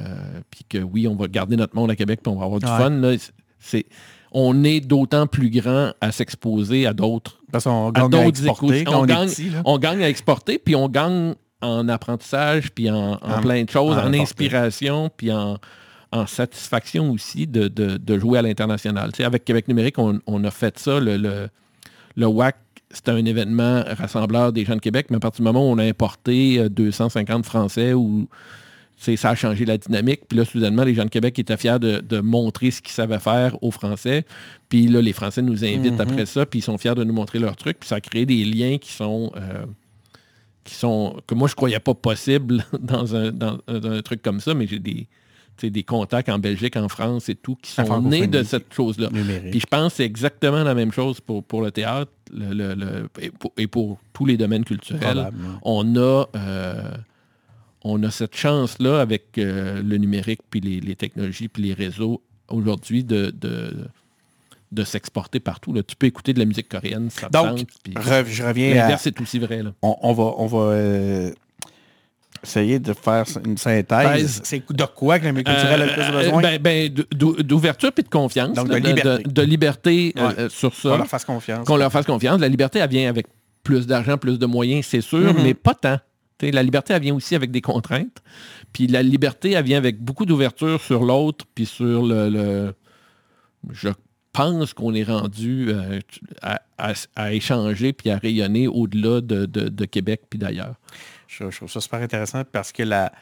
puis que oui, on va garder notre monde à Québec, puis on va avoir du Ouais. fun. là. C'est, on est d'autant plus grand à s'exposer à d'autres Parce qu'on gagne à exporter quand On on, gagne- est petit. Là. on gagne à exporter, puis on gagne en apprentissage, puis en, en En- plein de choses, en inspiration, puis en, en satisfaction aussi de, de- de jouer à l'international. Tu sais, avec Québec numérique, on, on a fait ça. Le, le, le WAC, c'était un événement rassembleur des gens de Québec, mais à partir du moment où on a importé euh, 250 Français, où tu sais, ça a changé la dynamique. Puis là, soudainement, les gens de Québec étaient fiers de, de montrer ce qu'ils savaient faire aux Français. Puis là, les Français nous invitent Mhm. après ça, puis ils sont fiers de nous montrer leurs trucs. Puis ça a créé des liens qui sont, euh, qui sont que moi, je croyais pas possible dans un, dans, dans un truc comme ça, mais j'ai des, des contacts en Belgique, en France et tout, qui La sont nés de cette chose-là. Puis je pense que c'est exactement la même chose pour, pour le théâtre le- le- le- et, pour, et pour tous les domaines culturels. On a, euh, on a cette chance-là avec euh, le numérique, puis les, les technologies, puis les réseaux aujourd'hui de, de, de s'exporter partout. là. Tu peux écouter de la musique coréenne, ça Donc, tente, je reviens à... L'inverse est aussi vrai. Là. On, on va, on va euh, essayer de faire une synthèse. Thèse. C'est de quoi que le milieu culturel a le plus Euh, besoin? ben, ben, d'ou- d'ouverture puis de confiance. Donc, de liberté. de liberté, euh, Ouais. euh, sur ça. Qu'on leur fasse confiance. qu'on leur fasse confiance. La liberté, elle vient avec plus d'argent, plus de moyens, c'est sûr, Mhm. mais pas tant. T'sais, la liberté, elle vient aussi avec des contraintes. Puis la liberté, elle vient avec beaucoup d'ouverture sur l'autre, puis sur le, le- Je pense qu'on est rendu euh, à, à- à échanger puis à rayonner au-delà de, de- de Québec puis d'ailleurs. Je, trouve ça super intéressant parce que la,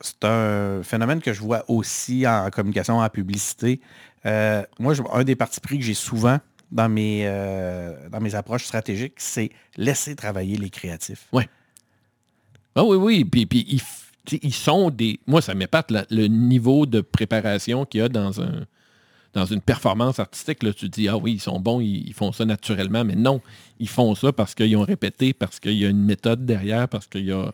c'est un phénomène que je vois aussi en communication, en publicité. Euh, moi, un des partis pris que j'ai souvent dans mes, euh, dans mes approches stratégiques, c'est laisser travailler les créatifs. Ah oui, oui. Puis, puis ils, ils sont des. Moi, ça m'épate le niveau de préparation qu'il y a dans un dans une performance artistique. Là, tu te dis, ah oui, ils sont bons, ils, ils font ça naturellement. Mais non, ils font ça parce qu'ils ont répété, parce qu'il y a une méthode derrière, parce qu'il y a.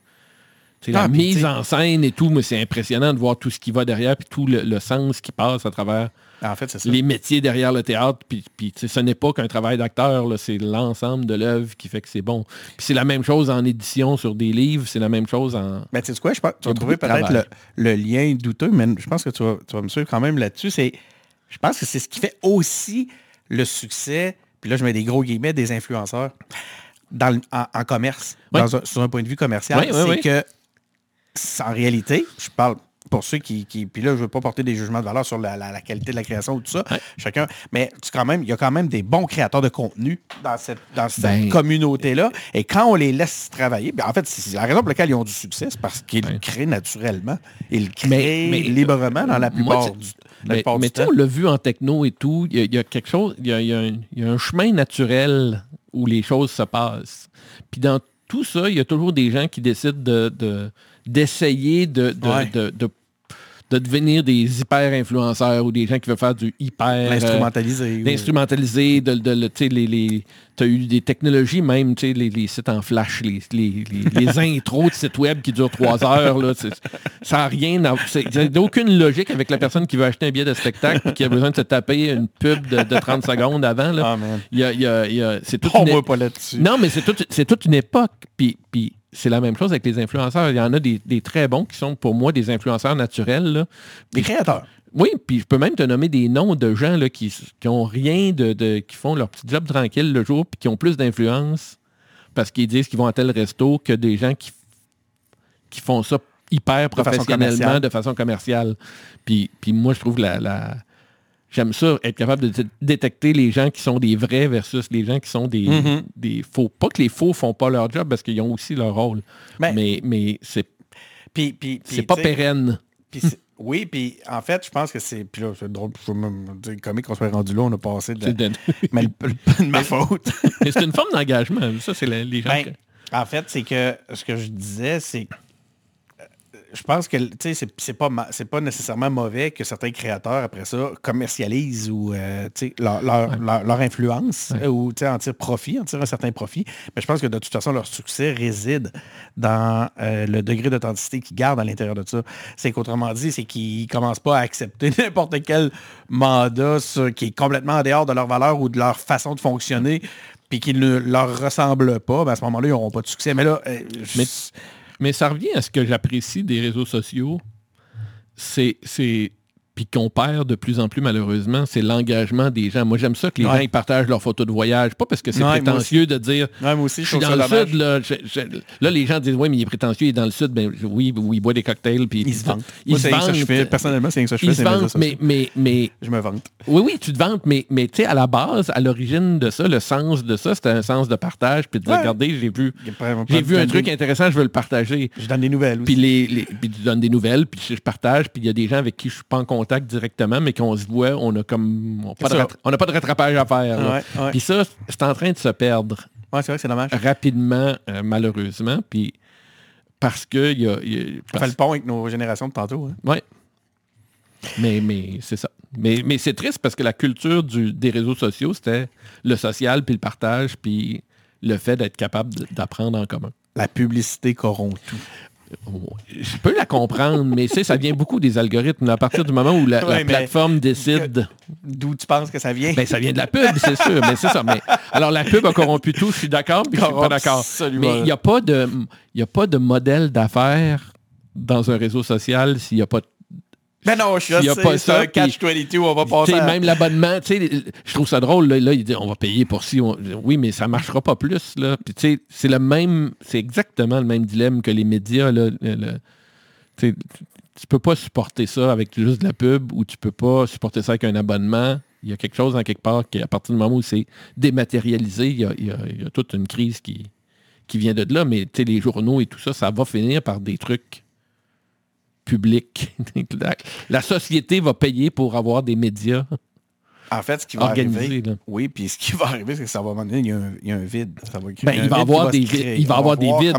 la Ah, mise en scène et tout, mais c'est impressionnant de voir tout ce qui va derrière, puis tout le, le sens qui passe à travers En fait, ça. les métiers derrière le théâtre. Puis, puis ce n'est pas qu'un travail d'acteur, c'est l'ensemble de l'œuvre qui fait que c'est bon. Puis c'est la même chose en édition sur des livres, c'est la même chose en... Ben, tu sais quoi, je pense, tu vas trouver peut-être le, le lien douteux, mais je pense que tu vas, tu vas me suivre quand même là-dessus. C'est, je pense que c'est ce qui fait aussi le succès, puis là, je mets des gros guillemets, des influenceurs dans le- en, en commerce, Oui. dans un- sur un point de vue commercial. Oui, oui, c'est que, en réalité, je parle pour ceux qui, qui- Puis là, je veux pas porter des jugements de valeur sur la, la- la qualité de la création ou tout ça. Chacun. Mais tu, quand même, il y a quand même des bons créateurs de contenu dans cette, dans cette Ben- communauté-là. Et quand on les laisse travailler, ben, en fait, c'est la raison pour laquelle ils ont du succès, c'est parce qu'ils Ouais. créent naturellement. Ils le créent Mais- mais- librement dans la plupart du, la Mais, plupart mais du temps. on l'a vu en techno et tout, il y, a- il y a quelque chose, il y a, y a un, il y a un chemin naturel où les choses se passent. Puis dans tout ça, il y a toujours des gens qui décident de- de- d'essayer de, de, Ouais. de- de- de devenir des hyper-influenceurs ou des gens qui veulent faire du hyper... euh, L'instrumentaliser. ou- d'instrumentaliser, de, tu les, les, t'as eu des technologies même, tu sais, les, les sites en flash, les, les, les- les intros de sites web qui durent trois heures, là, ça n'a rien à... c'est- Il n'y a aucune logique avec la personne qui veut acheter un billet de spectacle et qui a besoin de se taper une pub de, de 30 secondes avant. Là. Man. Il y a, y a- il y a- c'est toute On une- pas là-dessus. non, mais c'est toute, c'est toute une époque. Puis, puis c'est la même chose avec les influenceurs. Il y en a des, des très bons qui sont pour moi des influenceurs naturels. là. Les créateurs. Oui, puis je peux même te nommer des noms de gens là, qui, qui ont rien de, de- qui font leur petit job tranquille le jour, puis qui ont plus d'influence parce qu'ils disent qu'ils vont à tel resto que des gens qui, qui font ça hyper façon professionnellement, commerciale. de façon commerciale. Puis, puis moi, je trouve la, la- J'aime ça, être capable de dé- détecter les gens qui sont des vrais versus les gens qui sont des, Mhm. des faux. Pas que les faux font pas leur job parce qu'ils ont aussi leur rôle. Ben, mais mais c'est c'est pas pérenne. Oui, puis en fait, je pense que c'est. Puis là, c'est drôle, je même dire, comique qu'on soit rendu là, on a passé de. De- Mais le- le- de ma faute. mais c'est une forme d'engagement. Ça, c'est la- les gens. Ben, que- en fait, c'est que ce que je disais, c'est. Je pense que tu sais, c'est- c'est pas, c'est pas nécessairement mauvais que certains créateurs, après ça, commercialisent ou euh, leur, leur- leur- leur influence ou en tirent profit, en tirent un certain profit. Mais je pense que de toute façon, leur succès réside dans euh, le degré d'authenticité qu'ils gardent à l'intérieur de ça. C'est qu'autrement dit, c'est qu'ils commencent pas à accepter n'importe quel mandat sur- qui est complètement en dehors de leur valeur ou de leur façon de fonctionner puis qui ne leur ressemble pas, ben à ce moment-là, ils n'auront pas de succès. Mais là, euh, Mais- Mais ça revient à ce que j'apprécie des réseaux sociaux. C'est, puis qu'on perd de plus en plus malheureusement, c'est l'engagement des gens. Moi, j'aime ça que les Ouais. gens ils partagent leurs photos de voyage, pas parce que c'est Ouais, prétentieux de dire Ouais, moi aussi, je suis dans le dommage. sud, là, je- je- là, les gens disent, oui, mais il est prétentieux, il est dans le sud. Ben, oui, oui, il boit des cocktails. Puis Ils se vantent. Ils Moi, se vantent. Personnellement, c'est rien que ça je fais. se mais, mais, mais Je me vante. oui, oui, tu te vantes, mais, mais tu sais, à la base, à l'origine de ça, le sens de ça, c'était un sens de partage, puis de regardez, j'ai vu, Il j'ai vu un truc intéressant, je veux le partager. Je donne des nouvelles Puis, les- puis tu donnes des nouvelles, puis je partage, puis il y a des gens avec qui je suis pas en contact directement, mais qu'on se voit, on a comme on a pas, de, on a pas de rattrapage à faire. ouais. Puis ça, c'est en train de se perdre Ouais, c'est vrai que c'est dommage. rapidement, euh, malheureusement, puis parce que il y a... il y a- On parce- fait le pont avec nos générations de tantôt. hein. Ouais. Mais, mais c'est ça. Mais, mais c'est triste parce que la culture du- des réseaux sociaux, c'était le social, puis le partage, puis le fait d'être capable d'apprendre en commun. La publicité corrompt tout. Je peux la comprendre, mais ça vient beaucoup des algorithmes. À partir du moment où la, Ouais, plateforme décide, D'où tu penses que ça vient? ben, ça vient de la pub, c'est sûr. Mais c'est ça. Mais, alors, la pub a corrompu tout, je suis d'accord, puis je suis pas d'accord. Mais il n'y a, pas de- il y a pas de modèle d'affaires dans un réseau social s'il n'y a pas de Mais non, je sais, pas ça, un catch-22, on va passer à... même l'abonnement, tu sais, je trouve ça drôle, là, là, il dit on va payer pour si oui, mais ça marchera pas plus, là. Puis tu sais, c'est le même, c'est exactement le même dilemme que les médias, là. le- tu peux pas supporter ça avec juste de la pub ou tu peux pas supporter ça avec un abonnement. Il y a quelque chose en quelque part qui, à partir du moment où c'est dématérialisé, il y a, il y a- il y a toute une crise qui, qui vient de là. Mais tu sais, les journaux et tout ça, ça va finir par des trucs publics. la, société va payer pour avoir des médias En fait, ce qui va organisés. arriver... là. Oui, puis ce qui va arriver, c'est que ça va mener, il y a un, il y a un vide. Ça va créer Ben, il va avoir des vides. Il va avoir des vides.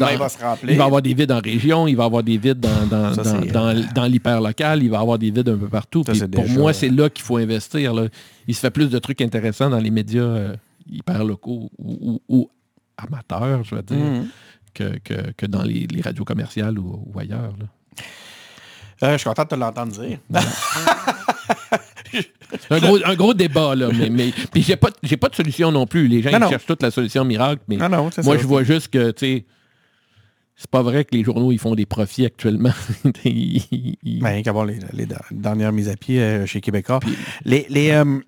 il va avoir des vides en région, il va avoir des vides dans, dans, Ça, dans, c'est- dans- dans l'hyperlocal, il va avoir des vides un peu partout. Ça, pour déjà- moi, c'est là qu'il faut investir. là. Il se fait plus de trucs intéressants dans les médias euh, hyper locaux ou, ou- ou amateurs, je veux dire, Mhm. que, que- que dans les, les radios commerciales ou, ou ailleurs. là. Euh, je suis content de te l'entendre dire. Un gros, un gros débat, là. Mais, mais, puis j'ai pas, j'ai pas de solution non plus. Les gens Non, ils non. cherchent toute la solution miracle, mais Non, moi, ça. je vois juste que, tu sais, c'est pas vrai que les journaux, ils font des profits actuellement. Ils- Ben, qu'à voir les, les der- dernières mises à pied euh, chez Québécois. Les, les, euh,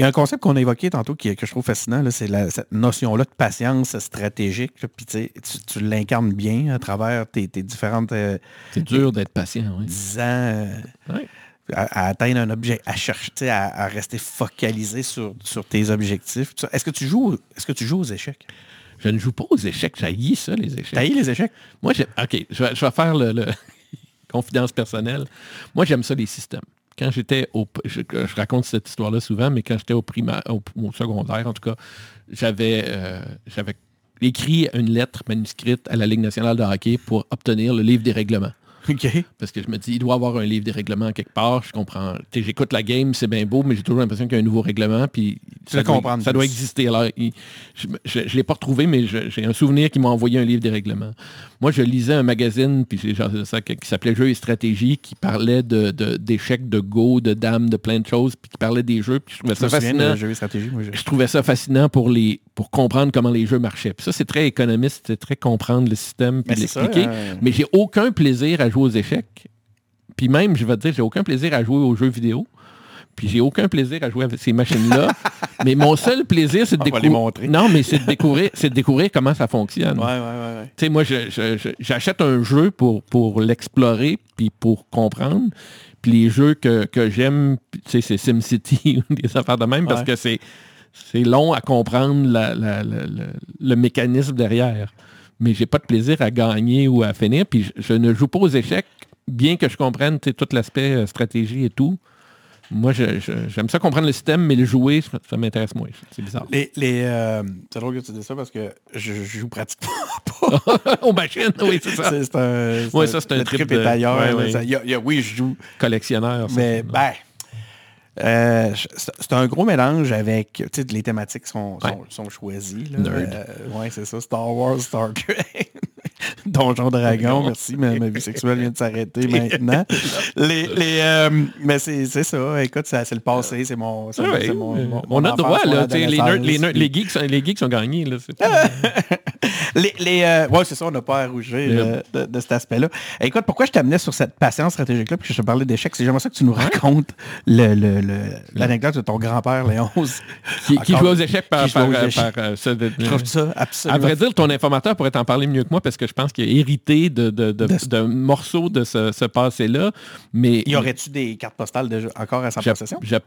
Il y a un concept qu'on a évoqué tantôt qui, que je trouve fascinant, c'est cette notion-là de patience stratégique. là, Puis tu, l'incarnes bien à travers tes, tes différentes euh, C'est dur d'être patient, oui. 10 ans euh, à, à atteindre un objet, à chercher, à, à rester focalisé sur, sur tes objectifs. Est-ce que tu joues est-ce que tu joues aux échecs? Je ne joue pas aux échecs, j'haïs ça, les échecs. Eu les échecs? Moi, OK, je vais, je vais faire le, le- confidence personnelle. Moi, j'aime ça, les systèmes. Quand j'étais au... Je, raconte cette histoire-là souvent, mais quand j'étais au primaire, au, au secondaire, en tout cas, j'avais euh, j'avais écrit une lettre manuscrite à la Ligue nationale de hockey pour obtenir le livre des règlements. Parce que je me dis, il doit y avoir un livre des règlements quelque part. Je comprends. J'écoute la game, c'est bien beau, mais j'ai toujours l'impression qu'il y a un nouveau règlement. Puis Tu ça, doit, ça doit exister. Alors, il- je ne l'ai pas retrouvé, mais j'ai un souvenir qu'il m'a envoyé un livre des règlements. Moi, je lisais un magazine puis ça, qui s'appelait Jeux et stratégie, qui parlait de- de- d'échecs, de, Go, de dames, de plein de choses, puis qui parlait des jeux. Puis je trouvais Je ça fascinant jeux et stratégie. Moi, je- je trouvais ça fascinant pour, les, pour comprendre comment les jeux marchaient. Puis ça, c'est très économiste, c'est très comprendre le système puis ça, l'expliquer. hein. Mais j'ai aucun plaisir à jouer aux échecs. Puis même, je vais te dire, j'ai aucun plaisir à jouer aux jeux vidéo. Puis j'ai aucun plaisir à jouer avec ces machines-là. mais mon seul plaisir, c'est de découvrir. Non, mais c'est de découvrir, c'est de découvrir comment ça fonctionne. Ouais, ouais, ouais. ouais. Tu sais, moi, j'achète un jeu pour, pour l'explorer, puis pour comprendre. Puis les jeux que, que j'aime, puis, tu sais, c'est SimCity ou des affaires de même, parce que c'est, c'est long à comprendre la- la- la- la- le mécanisme derrière. Mais j'ai pas de plaisir à gagner ou à finir. Puis je, je ne joue pas aux échecs, bien que je comprenne tout l'aspect euh, stratégie et tout. Moi, j'aime ça comprendre le système, mais le jouer, ça, ça m'intéresse moins. C'est bizarre. Les, les, euh, c'est drôle que tu dis ça parce que je, je joue pratiquement pas. Aux machines, oui, c'est ça. C'est un, Ouais, ça, c'est un le trip trip de- est ailleurs. ouais, là. ouais. Ça- il y a- il y a- oui, je joue. Collectionneur. ça. Mais ben, euh, c'est un gros mélange avec, les thématiques sont, sont, Ouais. sont choisies. Là. Nerd. Euh, ouais, c'est ça. Star Wars, Star Trek, Donjon Dragon. Merci, ma, ma vie sexuelle vient de s'arrêter maintenant. Les, les, euh, mais c'est ça. Écoute, c'est le passé, c'est mon, ouais, c'est mon- mon- on mon a droit, là. Les, nerds- geeks, sont- les geeks sont gagnés. Là, Les, les, euh, ouais, c'est ça, on n'a pas à rougir euh, de, de cet aspect-là. Écoute, pourquoi je t'amenais sur cette patience stratégique-là, puis que je te parlais d'échecs, c'est j'aimerais ça que tu nous racontes l'anecdote de ton grand-père, Léonce. qui, qui joue aux échecs par, qui par, par, ce- Je trouve ça à absolument... vrai dire, ton informateur pourrait t'en parler mieux que moi parce que je pense qu'il a hérité de, de, de, De- de morceaux de ce, ce passé-là. Mais Y aurait-tu des cartes postales déjà encore à sa possession? j'ai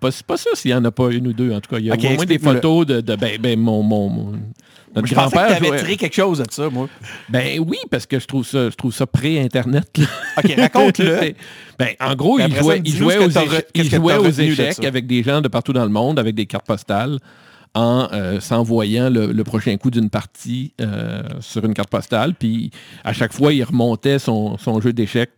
pas, c'est pas ça s'il n'y en a pas une ou deux. En tout cas, il y a au moins des le- photos de, de- ben, ben, mon, mon, mon- notre Je pensais que grand-père. tu avais tiré quelque chose de ça, moi. Ben oui, parce que je trouve ça, je trouve ça pré-internet. OK, raconte-le. ben, en gros, il ça, jouait, il jouait que aux, il que jouait aux échecs avec des gens de partout dans le monde, avec des cartes postales, en euh, s'envoyant le, le prochain coup d'une partie euh, sur une carte postale. Puis à chaque fois, il remontait son, son jeu d'échecs.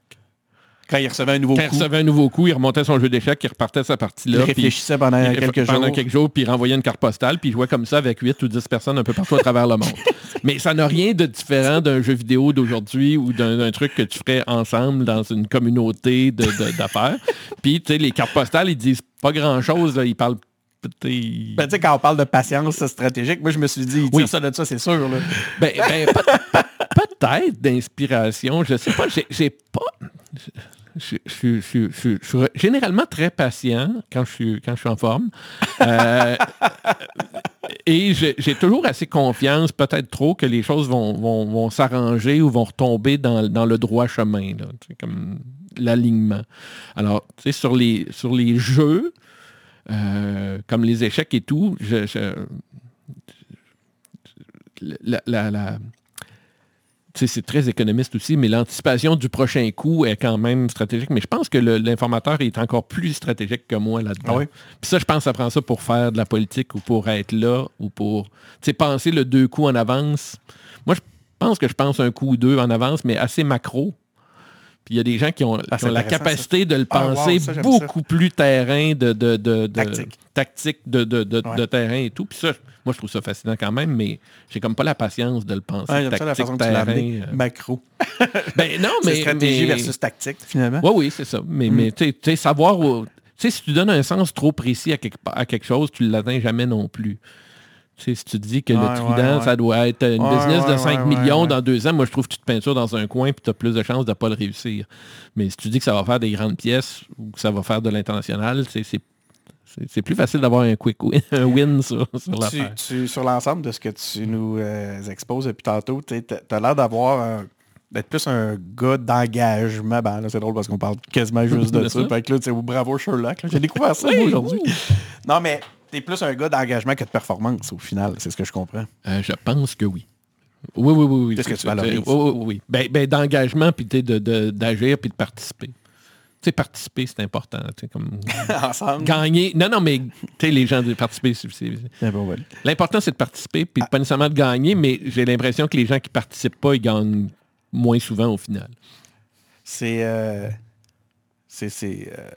Quand il recevait un nouveau Quand il coup, recevait un nouveau coup, il remontait son jeu d'échecs, il repartait sa il partie-là. puis- réfléchissait pendant il- quelques pendant jours. quelques jours, puis il renvoyait une carte postale, puis il jouait comme ça avec 8 ou 10 personnes un peu partout à travers le monde. Mais ça n'a rien de différent d'un jeu vidéo d'aujourd'hui ou d'un truc que tu ferais ensemble dans une communauté de- de- d'affaires. puis, tu sais, les cartes postales, ils disent pas grand-chose. Ils parlent... Ben, tu sais, quand on parle de patience stratégique, moi, je me suis dit, il tire Oui. ça de ça, c'est sûr. Là. Ben, ben, peut- peut-être d'inspiration, je sais pas, j'ai- pas... Je, je- suis généralement très patient quand je suis, quand je suis en forme. Euh, et j'ai toujours assez confiance, peut-être trop, que les choses vont, vont- vont s'arranger ou vont retomber dans, dans le droit chemin, là, comme l'alignement. Alors, tu sais, sur les, sur les jeux, euh, comme les échecs et tout, je, je- la, c'est très économiste aussi, mais l'anticipation du prochain coup est quand même stratégique. Mais je pense que l'informateur est encore plus stratégique que moi là-dedans. Ah oui? Puis ça, je pense que ça prend ça pour faire de la politique ou pour être là ou pour tu sais, penser le deux coups en avance. Moi, je pense que je pense un coup ou deux en avance, mais assez macro. Il y a des gens qui ont, Ah, qui ont la capacité de le Ah, wow, penser ça, beaucoup plus terrain de, de, de- de- Tactique. tactique de, Ouais. terrain et tout. Puis ça, moi, je trouve ça fascinant quand même, mais j'ai comme pas la patience de le penser. Ouais, ça la tactique, façon que tu terrain, amené. euh. Macro. Ben non, mais... stratégie mais- versus tactique, finalement. oui, oui, c'est ça. Mais, Mm. mais tu sais- tu savoir... où- Tu sais, si tu donnes un sens trop précis à quelque, à quelque chose, tu ne l'atteins jamais non plus. Tu sais, si tu te dis que Ouais, le trident, ouais, ça doit être une business de ouais, 5 ouais, millions dans deux ans, moi je trouve que tu te peintures dans un coin et tu as plus de chances de ne pas le réussir. Mais si tu dis que ça va faire des grandes pièces ou que ça va faire de l'international, c'est plus facile d'avoir un quick win, un win sur, sur l'affaire. sur l'ensemble de ce que tu nous euh, exposes depuis tantôt, tu as l'air d'avoir d'être plus un gars d'engagement. Ben, là, c'est drôle parce qu'on parle quasiment juste de De ça. Fait que là, bravo Sherlock. J'ai découvert ça aujourd'hui. Non, mais t'es plus un gars d'engagement que de performance au final. C'est ce que je comprends. Euh, je pense que oui. Oui, oui, oui. oui. Qu'est-ce que tu valorises? Oui, oui, oui. Ben, ben, d'engagement, puis d'agir, puis de participer. Tu sais, participer, c'est important. Comme Ensemble. gagner. Non, non, mais tu sais, les gens de participer, c'est- Ah. L'important, c'est de participer, puis pas nécessairement de gagner, mais j'ai l'impression que les gens qui participent pas, ils gagnent moins souvent au final. C'est. euh, c'est. c'est, euh,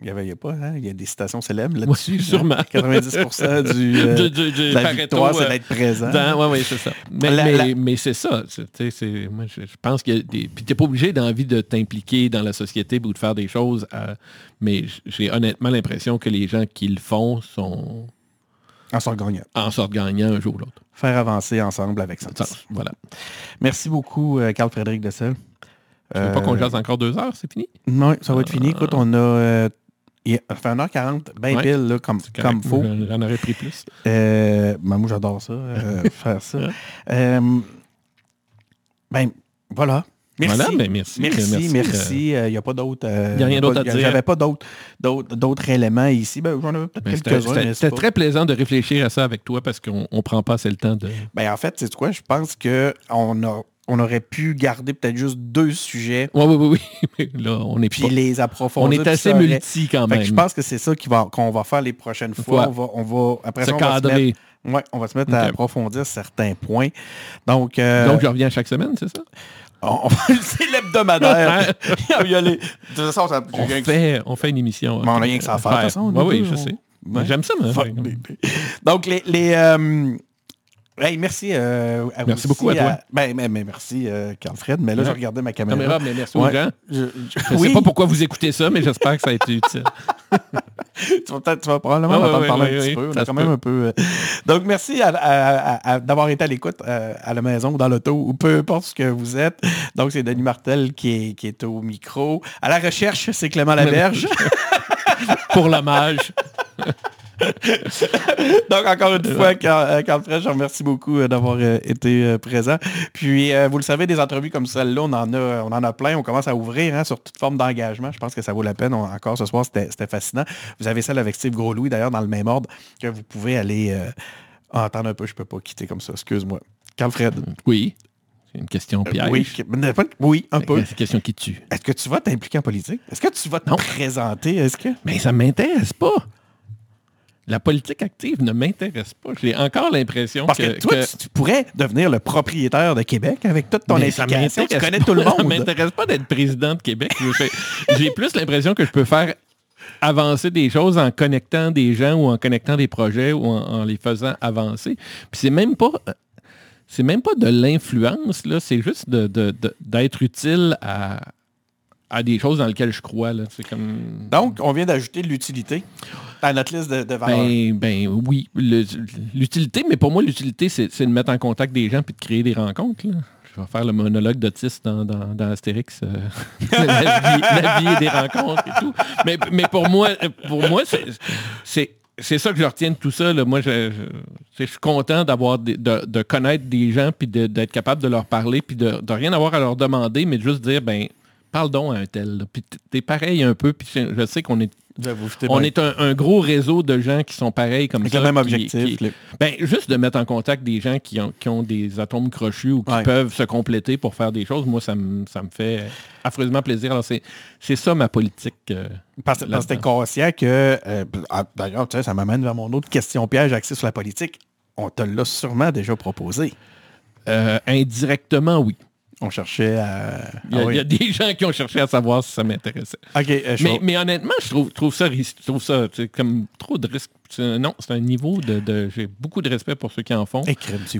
Il y avait pas, hein? Il y a des citations célèbres là-dessus. Oui, sûrement. hein. 90% du, euh, De- de- de de la victoire, c'est euh, d'être présent. Oui, oui, c'est ça. Mais, La- mais- la- mais c'est ça. tu moi, je, je pense des... Puis t'es pas obligé d'envie de t'impliquer dans la société ou de faire des choses. mais j'ai honnêtement l'impression que les gens qui le font sont En sort gagnant. en sorte gagnants un jour ou l'autre. Faire avancer ensemble avec ça. Voilà. Merci beaucoup, euh, Carl-Frédéric Dessel. Tu veux pas qu'on Euh, jase encore deux heures, c'est fini? Non, ça va être fini. Écoute, on a... euh, il a fait 1h40, bien Ouais. pile, là, comme, comme faut. J'en- aurais pris plus. Euh, ben, moi, j'adore ça, euh, faire ça. Euh, ben, voilà. Merci. Voilà, ben, merci. Merci, Merci, merci. Il n'y a pas d'autres... euh, Y a rien d'autre à dire. J'avais pas d'autres éléments ici. Ben, J'en avais peut-être Ben, quelques-uns. c'était- très plaisant de réfléchir à ça avec toi parce qu'on ne prend pas assez le temps de... Ben, en fait, c'est quoi? Je pense qu'on a, on aurait pu garder peut-être juste deux sujets Oui, oui, oui, oui. Mais Là, on est, puis pas- les on approfondir. est puis assez aurait- multi quand Fait même. que je pense que c'est ça qui va- qu'on va faire les prochaines fois. Ouais. On va, on va, après Se ça, on va se mettre, ouais, on va se mettre à approfondir certains points. Donc, euh, Donc, je reviens chaque semaine, c'est ça? on, c'est l'hebdomadaire. Il y a les- de toute façon, ça, On fait, on fait une émission. Mais on a rien que ça à faire, de toute façon, nous Oui, je on- sais. Ouais. J'aime ça, baby. Donc, les... les euh, hey, merci euh, à vous Merci beaucoup à toi. Ben, ben, ben, merci, euh, Carl-Fred. Mais là, Ouais. je regardais ma caméra. Caméra, mais merci Ouais. aux gens. Je, je- Je ne oui, sais pas pourquoi vous écoutez ça, mais j'espère que ça a été utile. tu vas, peut-être- tu vas probablement Ah, ouais, m'entendre ouais, parler ouais, un petit ouais, peu. On ça a se quand même peut. un peu... euh, Donc, merci à- à- à- à- d'avoir été à l'écoute euh, à la maison ou dans l'auto ou peu importe ce que vous êtes. Donc, c'est Denis Martel qui est, qui est au micro. À la recherche, c'est Clément Laberge. Pour l'hommage. Donc, encore une fois, Carl, euh, Carl Fresh, je vous remercie beaucoup euh, d'avoir euh, été présent. Puis, vous le savez, des entrevues comme celle-là, on en a, on en a plein. On commence à ouvrir hein, sur toute forme d'engagement. Je pense que ça vaut la peine. On- encore ce soir, c'était fascinant. Vous avez celle avec Steve Gros-Louis, d'ailleurs, dans le même ordre, que vous pouvez aller euh, entendre un peu. Je peux pas quitter comme ça. Excuse-moi. Carl Fred. Oui. C'est une question Euh, piège. oui, oui, un peu. C'est une question qui tue. Est-ce que tu vas t'impliquer en politique? Est-ce que tu vas te Non. présenter? Est-ce que... Mais ça m'intéresse pas. La politique active ne m'intéresse pas. J'ai encore l'impression Parce que... que, toi, que- tu, pourrais devenir le propriétaire de Québec avec toute ton ça implication. Tu connais pas. tout le Ça monde. m'intéresse pas d'être président de Québec. J'ai plus l'impression que je peux faire avancer des choses en connectant des gens ou en connectant des projets ou en, en les faisant avancer. Puis c'est même pas c'est même pas de l'influence, là. C'est juste de- de- de- d'être utile à, à des choses dans lesquelles je crois. Là. Comme. Donc, on vient d'ajouter l'utilité à notre liste de, de valeurs. Ben, ben oui, l'utilité, mais pour moi, l'utilité, c'est de mettre en contact des gens puis de créer des rencontres. Je vais faire le monologue d'autiste dans, dans, dans Astérix. euh, la, vie, et des rencontres et tout. Mais, pour moi, pour moi c'est- c'est ça que je retiens de tout ça. Moi, je, je- suis content d'avoir de, connaître des gens puis d'être capable de leur parler puis de, de rien avoir à leur demander, mais de juste dire, ben, parle donc à un tel. Puis t'es pareil un peu. Puis je sais qu'on est on est un, un gros réseau de gens qui sont pareils comme Avec ça. le même objectif. qui- les- ben, juste de mettre en contact des gens qui ont, qui ont des atomes crochus ou qui Ouais. peuvent se compléter pour faire des choses, moi, ça me, ça me fait affreusement plaisir. Alors, c'est, ça ma politique. euh, Parce, que t'es conscient que, euh, ah, d'ailleurs, ça m'amène vers mon autre question piège axée sur la politique. On te l'a sûrement déjà proposé. euh, indirectement, oui. On cherchait à... Il y, a, Ah oui. il y a des gens qui ont cherché à savoir si ça m'intéressait. Euh, Mais, honnêtement, je trouve, trouve ça, je trouve ça comme trop de risques. Non, c'est un niveau de, de- J'ai beaucoup de respect pour ceux qui en font.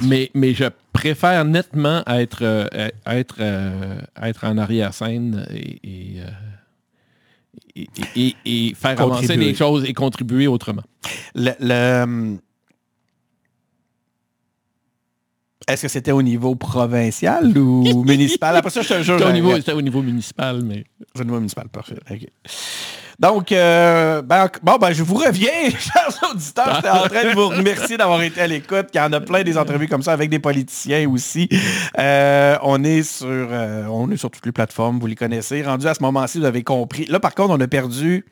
Fou. Mais, mais je préfère nettement être, euh, être, euh, être en arrière-scène et, et, et- et- et- et faire avancer les choses et contribuer autrement. Le, le- Est-ce que c'était au niveau provincial ou municipal? Après ça, je te jure... C'était au, niveau, municipal, mais au niveau municipal, parfait. Donc, euh, ben, bon, ben, je vous reviens, chers auditeurs. J'étais en train de vous remercier d'avoir été à l'écoute. Il y en a plein des entrevues comme ça avec des politiciens aussi. Euh, on, est sur, euh, on est sur toutes les plateformes, vous les connaissez. Rendu à ce moment-ci, vous avez compris. Là, par contre, on a perdu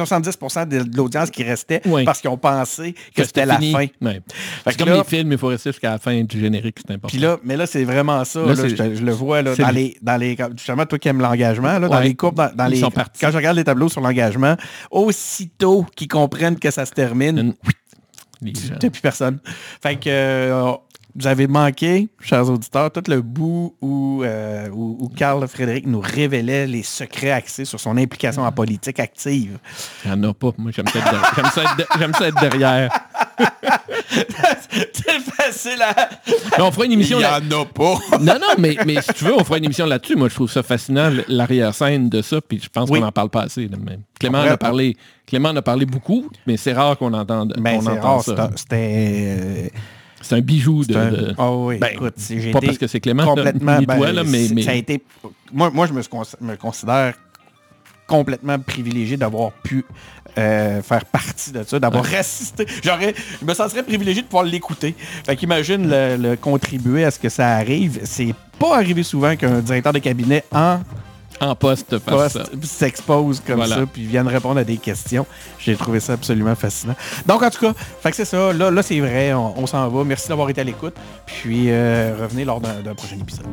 70% de l'audience qui restait Oui. parce qu'ils ont pensé que, c'était la fini. fin. C'est comme là- les films, il faut rester jusqu'à la fin du générique, c'est important. Puis là, mais là, c'est vraiment ça. Là, je, le vois dans, le- les, dans les. Justement, toi qui aimes l'engagement, là, dans les courbes, dans, les. Quand je regarde les tableaux sur l'engagement, aussitôt qu'ils comprennent que ça se termine, Une- les gens. il n'y a plus personne. Fait que euh, vous avez manqué, chers auditeurs, tout le bout où, euh, où, où Carl Frédéric nous révélait les secrets axés sur son implication en politique active. Il n'y en a pas. Moi, j'aime ça, être de- j'aime ça, être de- j'aime ça être derrière. C'est facile à... Mais on fera une Il émission n'y là- en a pas. Non, non, mais, mais si tu veux, on fera une émission là-dessus. Moi, je trouve ça fascinant, l'arrière-scène de ça, puis je pense Oui. qu'on n'en parle pas assez. là, même. Clément, en a parlé, Clément en a parlé beaucoup, mais c'est rare qu'on entende, Ben, qu'on c'est entend rare, ça. c'est un- c'était... C'est un bijou de... c'est un- de- Oh oui, Ben, écoute, si j'ai pas été parce que c'est Clément, complètement... ben, là, mais, Ça a été... Moi, moi je me considère complètement privilégié d'avoir pu euh, faire partie de ça, d'avoir assisté. J'aurais, je me sentirais privilégié de pouvoir l'écouter. Fait qu'imagine le, le contribuer à ce que ça arrive. C'est pas arrivé souvent qu'un directeur de cabinet en en poste s'expose comme Voilà. ça puis vienne répondre à des questions. J'ai trouvé ça absolument fascinant. Donc en tout cas, fait que c'est ça. Là, là c'est vrai, on, on s'en va. Merci d'avoir été à l'écoute. Puis euh, revenez lors d'un prochain épisode.